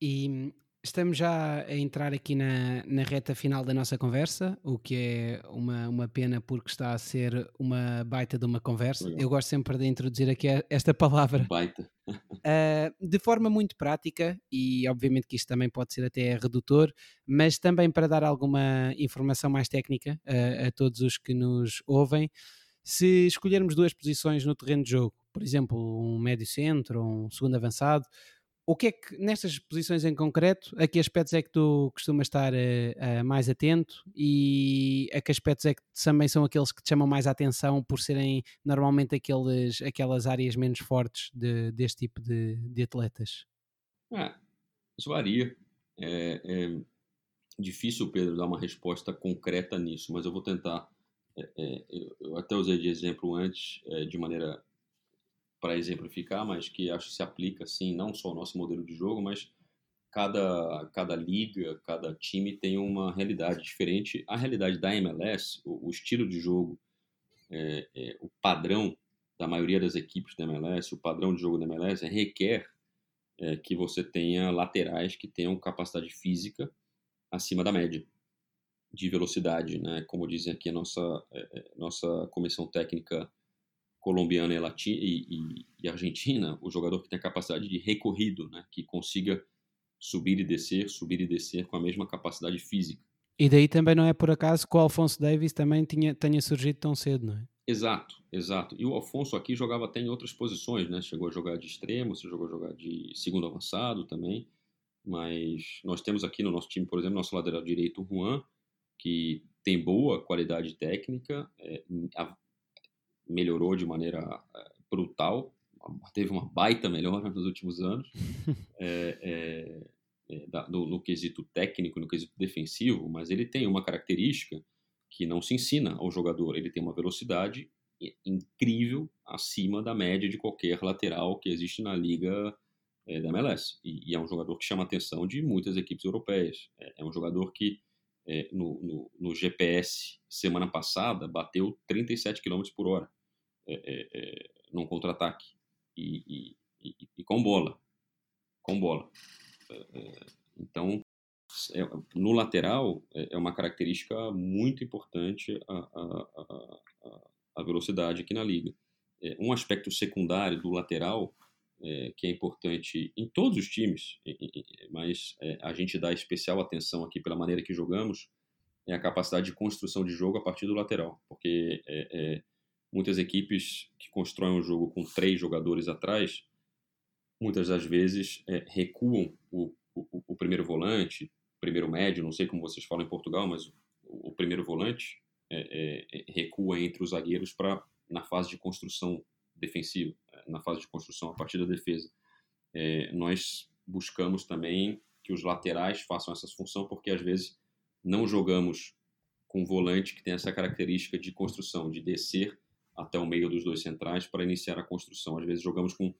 E Estamos já a entrar aqui na, na reta final da nossa conversa, o que é uma, uma pena porque está a ser uma baita de uma conversa. Legal. Eu gosto sempre de introduzir aqui esta palavra. Baita. uh, de forma muito prática, e obviamente que isto também pode ser até redutor, mas também para dar alguma informação mais técnica uh, a todos os que nos ouvem. Se escolhermos duas posições no terreno de jogo, por exemplo, um médio centro ou um segundo avançado, o que é que, nestas posições em concreto, a que aspectos é que tu costumas estar uh, mais atento e a que aspectos é que também são aqueles que te chamam mais a atenção por serem normalmente aqueles, aquelas áreas menos fortes de, deste tipo de, de atletas? Ah, isso varia. É, é, difícil, Pedro, dar uma resposta concreta nisso, mas eu vou tentar. É, é eu até usei de exemplo antes, é, de maneira para exemplificar, mas que acho que se aplica, sim, não só ao nosso modelo de jogo, mas cada, cada liga, cada time tem uma realidade diferente. A realidade da MLS, o, o estilo de jogo, é, é, o padrão da maioria das equipes da MLS, o padrão de jogo da MLS requer é, que você tenha laterais que tenham capacidade física acima da média de velocidade, né? Como dizem aqui a nossa é, é, nossa comissão técnica colombiana e, Latina, e, e, Argentina, o jogador que tem a capacidade de recorrido, né, que consiga subir e descer, subir e descer com a mesma capacidade física. E daí também não é por acaso que o Alfonso Davis também tinha, tenha surgido tão cedo, não é? Exato, exato. E o Alfonso aqui jogava até em outras posições, né? Chegou a jogar de extremo, chegou a jogar de segundo avançado também. Mas nós temos aqui no nosso time, por exemplo, nosso lateral direito, o Juan, que tem boa qualidade técnica, é, melhorou de maneira eh, brutal, teve uma baita melhora nos últimos anos é, é, é, da, no, no, quesito técnico, no quesito defensivo, mas ele tem uma característica que não se ensina ao jogador. Ele tem uma velocidade incrível acima da média de qualquer lateral que existe na liga é, da MLS. E, e, é um jogador que chama a atenção de muitas equipes europeias. É, é um jogador que é, no, no, no, GPS semana passada bateu 37 km por hora é, é, é, num contra-ataque e, e, e, e, com bola, com bola. É, é, então, no lateral é, uma característica muito importante a, a, a, a velocidade aqui na liga. um aspecto secundário do lateral que é importante em todos os times, mas a gente dá especial atenção aqui pela maneira que jogamos, é a capacidade de construção de jogo a partir do lateral, porque é, é, muitas equipes que constroem um jogo com três jogadores atrás, muitas das vezes é, recuam o, o, o, primeiro volante, primeiro médio, não sei como vocês falam em Portugal, mas o, o primeiro volante é, é, é recua entre os zagueiros para na fase de construção defensiva, na fase de construção a partir da defesa. É, nós buscamos também que os laterais façam essa função, porque às vezes não jogamos com um volante que tem essa característica de construção, de descer até o meio dos dois centrais para iniciar a construção. Às vezes jogamos com,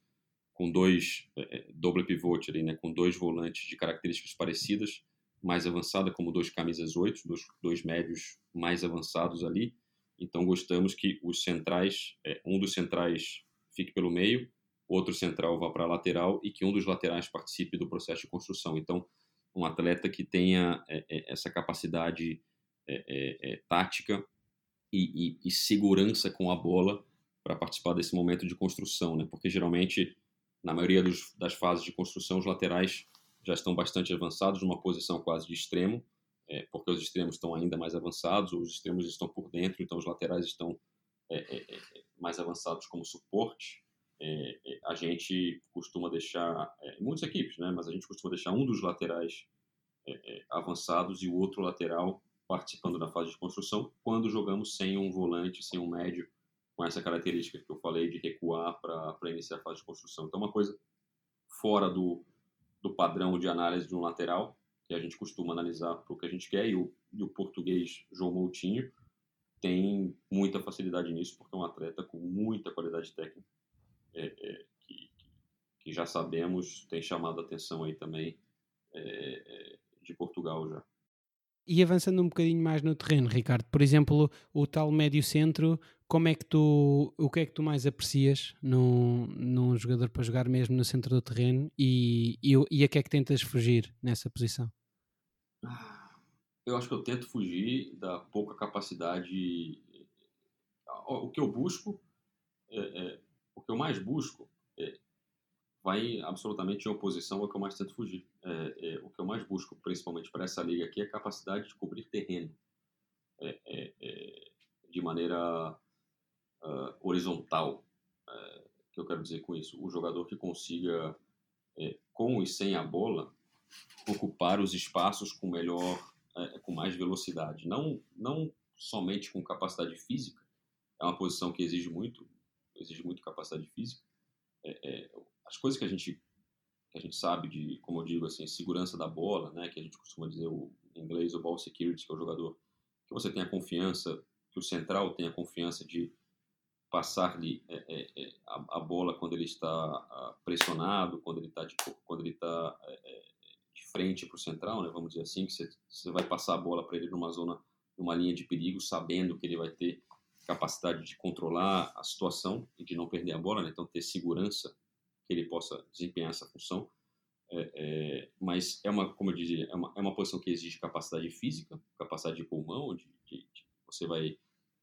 com dois, é, é doble pivote ali, né, com dois volantes de características parecidas, mais avançada, como dois camisas 8, dois, dois médios mais avançados ali, Então gostamos que os centrais, é, um dos centrais fique pelo meio, outro central vá para a lateral e que um dos laterais participe do processo de construção. Então, um atleta que tenha é, é, essa capacidade é, é tática e, e, e, segurança com a bola para participar desse momento de construção, né? Porque geralmente, na maioria dos, das fases de construção, os laterais já estão bastante avançados, numa posição quase de extremo, é, porque os extremos estão ainda mais avançados, os extremos estão por dentro, então os laterais estão é, é, é mais avançados como suporte. É, é, a gente costuma deixar, muitas equipes, né, mas a gente costuma deixar um dos laterais avançados e o outro lateral participando da fase de construção, quando jogamos sem um volante, sem um médio, com essa característica que eu falei de recuar para iniciar a fase de construção. Então, uma coisa fora do, do padrão de análise de um lateral, que a gente costuma analisar para o que a gente quer, e o, e o português João Moutinho tem muita facilidade nisso, porque é um atleta com muita qualidade técnica, é, é, que, que, já sabemos, tem chamado a atenção aí também é, é de Portugal já. E avançando um bocadinho mais no terreno, Ricardo, por exemplo, o tal médio centro, como é que tu, o que é que tu mais aprecias num, num jogador para jogar mesmo no centro do terreno e, e, e a que é que tentas fugir nessa posição? Eu acho que eu tento fugir da pouca capacidade. O que eu busco, é, é, o que eu mais busco vai absolutamente em oposição ao que eu mais tento fugir. É, é, o que eu mais busco, principalmente para essa liga aqui, é a capacidade de cobrir terreno é, é, é de maneira uh, horizontal. Uh, que eu quero dizer com isso? O jogador que consiga, com e sem a bola, ocupar os espaços com melhor, com mais velocidade. Não, não somente com capacidade física, é uma posição que exige muito, exige muito capacidade física. É, é, as coisas que a gente que a gente sabe de, como eu digo assim, segurança da bola, né, que a gente costuma dizer o, em inglês o ball security, que é o jogador que você tenha confiança, que o central tenha confiança de passar-lhe é, é, é a, a, bola quando ele está ah, pressionado, quando ele está tipo, quando ele está é, é, de frente para o central, né, vamos dizer assim, que você, você vai passar a bola para ele numa zona, numa linha de perigo, sabendo que ele vai ter capacidade de controlar a situação e de não perder a bola, né, então ter segurança ele possa desempenhar essa função. É, é, mas é uma, como eu dizia, é uma, é uma posição que exige capacidade física, capacidade de pulmão, de, de, de você vai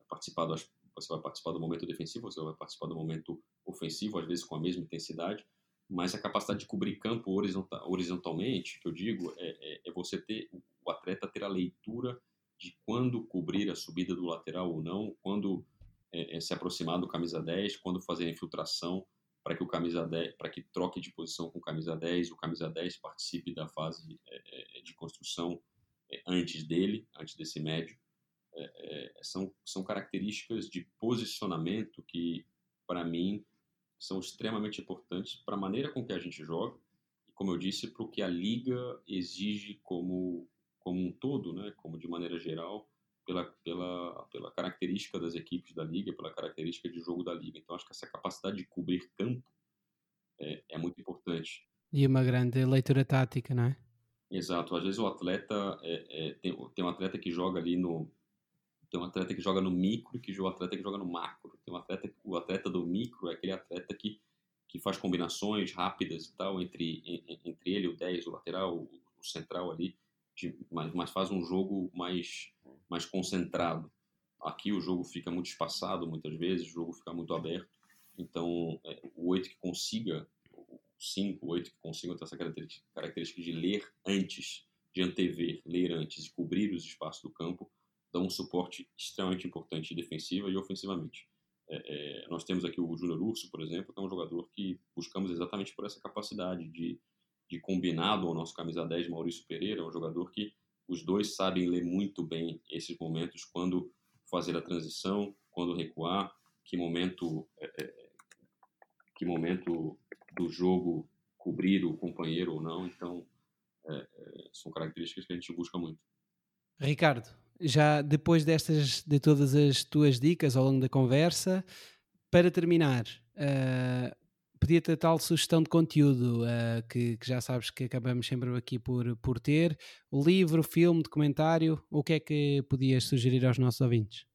participar do, você vai participar do momento defensivo, você vai participar do momento ofensivo, às vezes com a mesma intensidade, mas a capacidade de cobrir campo horizontal, horizontalmente, que eu digo, é, é, é, você ter o atleta ter a leitura de quando cobrir a subida do lateral ou não, quando é, é se aproximar do camisa 10, quando fazer a infiltração, para que o camisa 10, para que troque de posição com o camisa 10, o camisa 10 participe da fase é, é, de construção é, antes dele, antes desse médio. É, é, são, são características de posicionamento que, para mim, são extremamente importantes para a maneira com que a gente joga e, como eu disse, para o que a liga exige como, como um todo, né, como de maneira geral, pela, pela, pela característica das equipes da liga, pela característica de jogo da liga. Então, acho que essa capacidade de cobrir campo é, é muito importante. E uma grande leitura tática, não é? Exato. Às vezes o atleta é, é, tem, tem um atleta que joga ali no tem um atleta que joga no micro e que joga um atleta que joga no macro. Tem um atleta o atleta do micro é aquele atleta que que faz combinações rápidas e tal entre entre ele o 10, o lateral, o, o central ali, de, mas, mas faz um jogo mais mais concentrado. Aqui o jogo fica muito espaçado muitas vezes, o jogo fica muito aberto. Então, é, o 8 que consiga, o 5, o 8 que consiga ter essa característica, característica de ler antes, de antever, ler antes e cobrir os espaços do campo, dá um suporte extremamente importante defensiva e ofensivamente. É, é, nós temos aqui o Júnior Urso, por exemplo, que é um jogador que buscamos exatamente por essa capacidade de, de combinado ao nosso camisa 10, Maurício Pereira, é um jogador que os dois sabem ler muito bem esses momentos, quando fazer a transição, quando recuar, que momento, é, é, que momento do jogo cobrir o companheiro ou não. Então, é, é, são características que a gente busca muito. Ricardo, já depois destas, de todas as tuas dicas ao longo da conversa, para terminar, uh, pedia-te a tal sugestão de conteúdo uh, que, que, já sabes que acabamos sempre aqui por, por ter. O livro, filme, documentário, o que é que podias sugerir aos nossos ouvintes?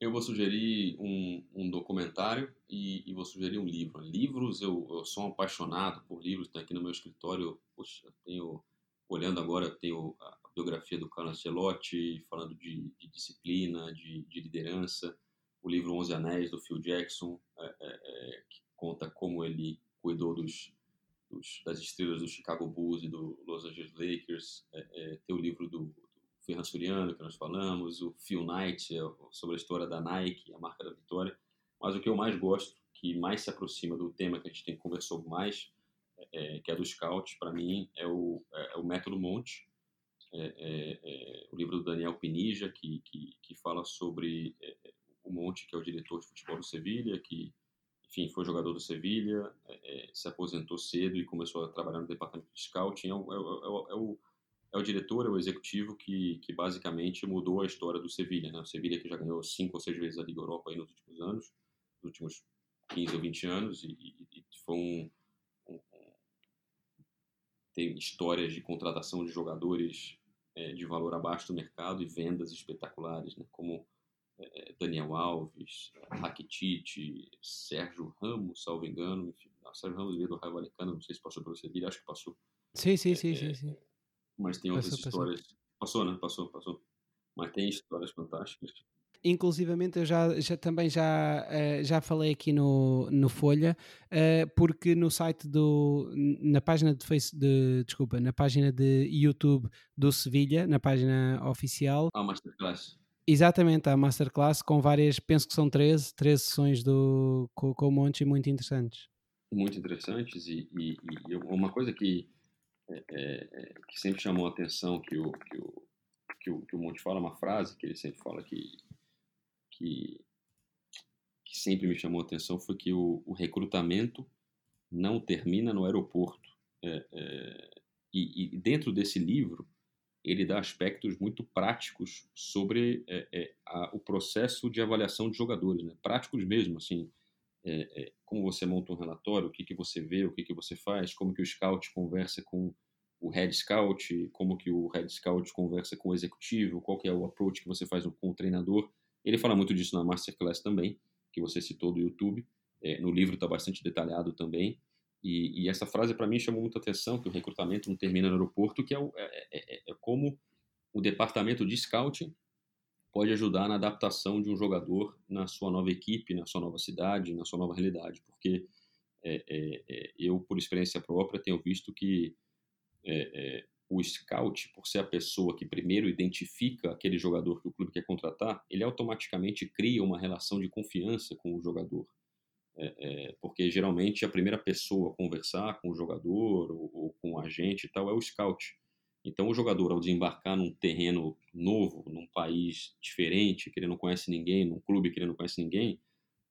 Eu vou sugerir um, um documentário e, e, vou sugerir um livro. Livros, eu, eu sou um apaixonado por livros. Tem aqui no meu escritório, poxa, tenho, olhando agora, tenho a biografia do Carlos Ancelotti, falando de, de disciplina, de, de, liderança. O livro Onze Anéis, do Phil Jackson, é, conta como ele cuidou dos, dos, das estrelas do Chicago Bulls e do Los Angeles Lakers. É, é, tem o livro do, Ferran Suriano, que nós falamos, o Phil Knight, é sobre a história da Nike, a marca da vitória. Mas o que eu mais gosto, que mais se aproxima do tema que a gente tem conversado mais, é, é que é do Scout, para mim, é o, é, é, o Método Monte, é, o livro do Daniel Pinija, que, que, que fala sobre o Monte, que é o diretor de futebol do Sevilha, que, enfim, foi jogador do Sevilha, se aposentou cedo e começou a trabalhar no departamento de scouting. É, o, é o é o diretor, é o executivo que, que basicamente mudou a história do Sevilha. Né? O Sevilha que já ganhou cinco ou seis vezes a Liga Europa nos últimos anos, nos últimos 15 ou 20 anos, e, e, e foi um, um, Tem histórias de contratação de jogadores é, de valor abaixo do mercado e vendas espetaculares, né? como é, Daniel Alves, Rakitic, Sérgio Ramos, salvo engano, enfim, não, Sérgio Ramos veio do Raio Valecano, não sei se passou pelo Sevilha, acho que passou. Sim, sim, sim, é, sim, sim mas tem outras passou, histórias. Passou. passou, né? Passou, passou. Mas tem histórias fantásticas. Inclusivamente eu já, já também já, uh, já falei aqui no, no Folha, uh, porque no site do na página de Face de, desculpa, na página de YouTube do Sevilha, na página oficial. Há Masterclass. Exatamente, há Masterclass com várias, penso que são 13, 13 sessões do, com, com Monte muito interessantes. Muito interessantes e, e, e uma coisa que é, é, é, que sempre chamou a atenção que o, que o, que o, que o Monte fala, uma frase que ele sempre fala que, que, que sempre me chamou a atenção foi que o, o recrutamento não termina no aeroporto. É, é, e, e, dentro desse livro, ele dá aspectos muito práticos sobre é, é, a, o processo de avaliação de jogadores, né? práticos mesmo, assim, é, é, como você monta um relatório, o que, que você vê, o que, que você faz, como que o scout conversa com o head scout, como que o head scout conversa com o executivo, qual que é o approach que você faz com o treinador. Ele fala muito disso na masterclass também, que você citou do YouTube. É, no livro está bastante detalhado também. E, e essa frase para mim chamou muita atenção, que o recrutamento não termina no aeroporto, que é, o, é, é, é, é como o departamento de scouting pode ajudar na adaptação de um jogador na sua nova equipe, na sua nova cidade, na sua nova realidade. Porque é, é, é, eu, por experiência própria, tenho visto que é, o scout, por ser a pessoa que primeiro identifica aquele jogador que o clube quer contratar, ele automaticamente cria uma relação de confiança com o jogador. Porque geralmente a primeira pessoa a conversar com o jogador ou, ou com o agente e tal é o scout. Então, o jogador, ao desembarcar num terreno novo, num país diferente, que ele não conhece ninguém, num clube que ele não conhece ninguém,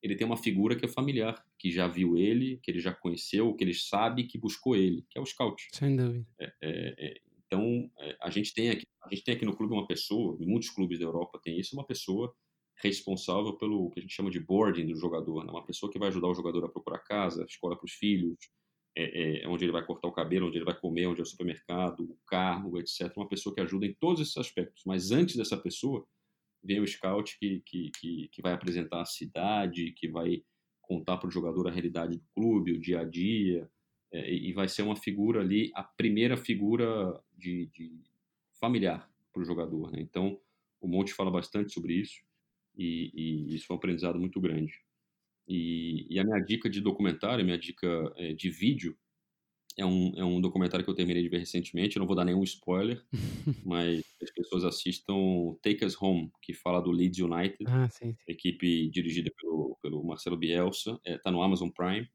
ele tem uma figura que é familiar, que já viu ele, que ele já conheceu, que ele sabe que buscou ele, que é o scout. Sem dúvida. É, é, é, então, é, a gente tem aqui, a gente tem aqui no clube uma pessoa, em muitos clubes da Europa tem isso, uma pessoa responsável pelo que a gente chama de boarding do jogador, né? uma pessoa que vai ajudar o jogador a procurar casa, escola para os filhos, é, é, onde ele vai cortar o cabelo, onde ele vai comer, onde é o supermercado, o carro, etc. Uma pessoa que ajuda em todos esses aspectos. Mas antes dessa pessoa, vem o scout que, que, que, que vai apresentar a cidade, que vai contar para o jogador a realidade do clube, o dia a dia, é, e vai ser uma figura ali, a primeira figura de, de familiar para o jogador. Né? Então, o Monte fala bastante sobre isso, e, e isso é um aprendizado muito grande. E, e, a minha dica de documentário, minha dica é, de vídeo, é um, é um documentário que eu terminei de ver recentemente. Eu não vou dar nenhum spoiler, mas as pessoas assistam Take Us Home, que fala do Leeds United, ah, sim, sim. equipe dirigida pelo, pelo Marcelo Bielsa. Está é, tá no Amazon Prime.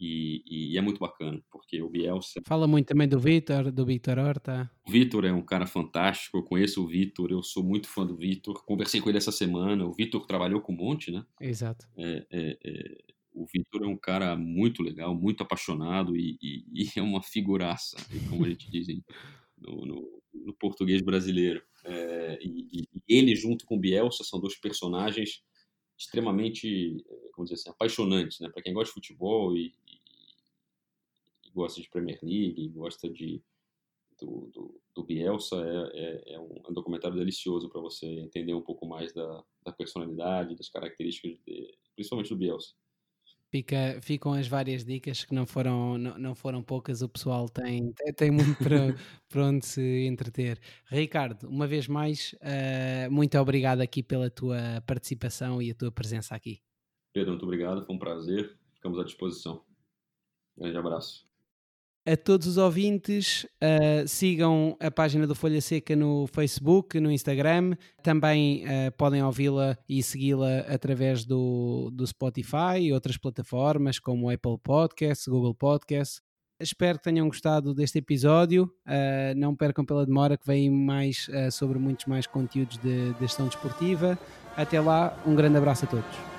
E, e, é muito bacana, porque o Bielsa. Fala muito também do Vitor, do Vitor Horta. O Vitor é um cara fantástico, eu conheço o Vitor, eu sou muito fã do Vitor. Conversei com ele essa semana. O Vitor trabalhou com um monte, né? Exato. É, é, é, o Vitor é um cara muito legal, muito apaixonado e, e, e é uma figuraça, como a gente diz no, no, no português brasileiro. É, e, e, ele, junto com o Bielsa, são dois personagens extremamente, como dizer assim, apaixonantes, né? Para quem gosta de futebol e, gosta de Premier League, gosta de do, do, do, Bielsa é, é, é, um, documentário delicioso para você entender um pouco mais da, da personalidade, das características, de, principalmente do Bielsa. Fica, ficam as várias dicas que não foram, não, não foram poucas, o pessoal tem, tem muito para, para onde se entreter. Ricardo, uma vez mais, uh, muito obrigado aqui pela tua participação e a tua presença aqui. Pedro, muito obrigado, foi um prazer, ficamos à disposição. Grande abraço. A todos os ouvintes, uh, sigam a página do Folha Seca no Facebook, no Instagram. Também uh, podem ouvi-la e segui-la através do, do Spotify e outras plataformas como Apple Podcasts, Google Podcasts. Espero que tenham gostado deste episódio. Uh, não percam pela demora que vem mais sobre muitos mais conteúdos de, de gestão desportiva. Até lá, um grande abraço a todos.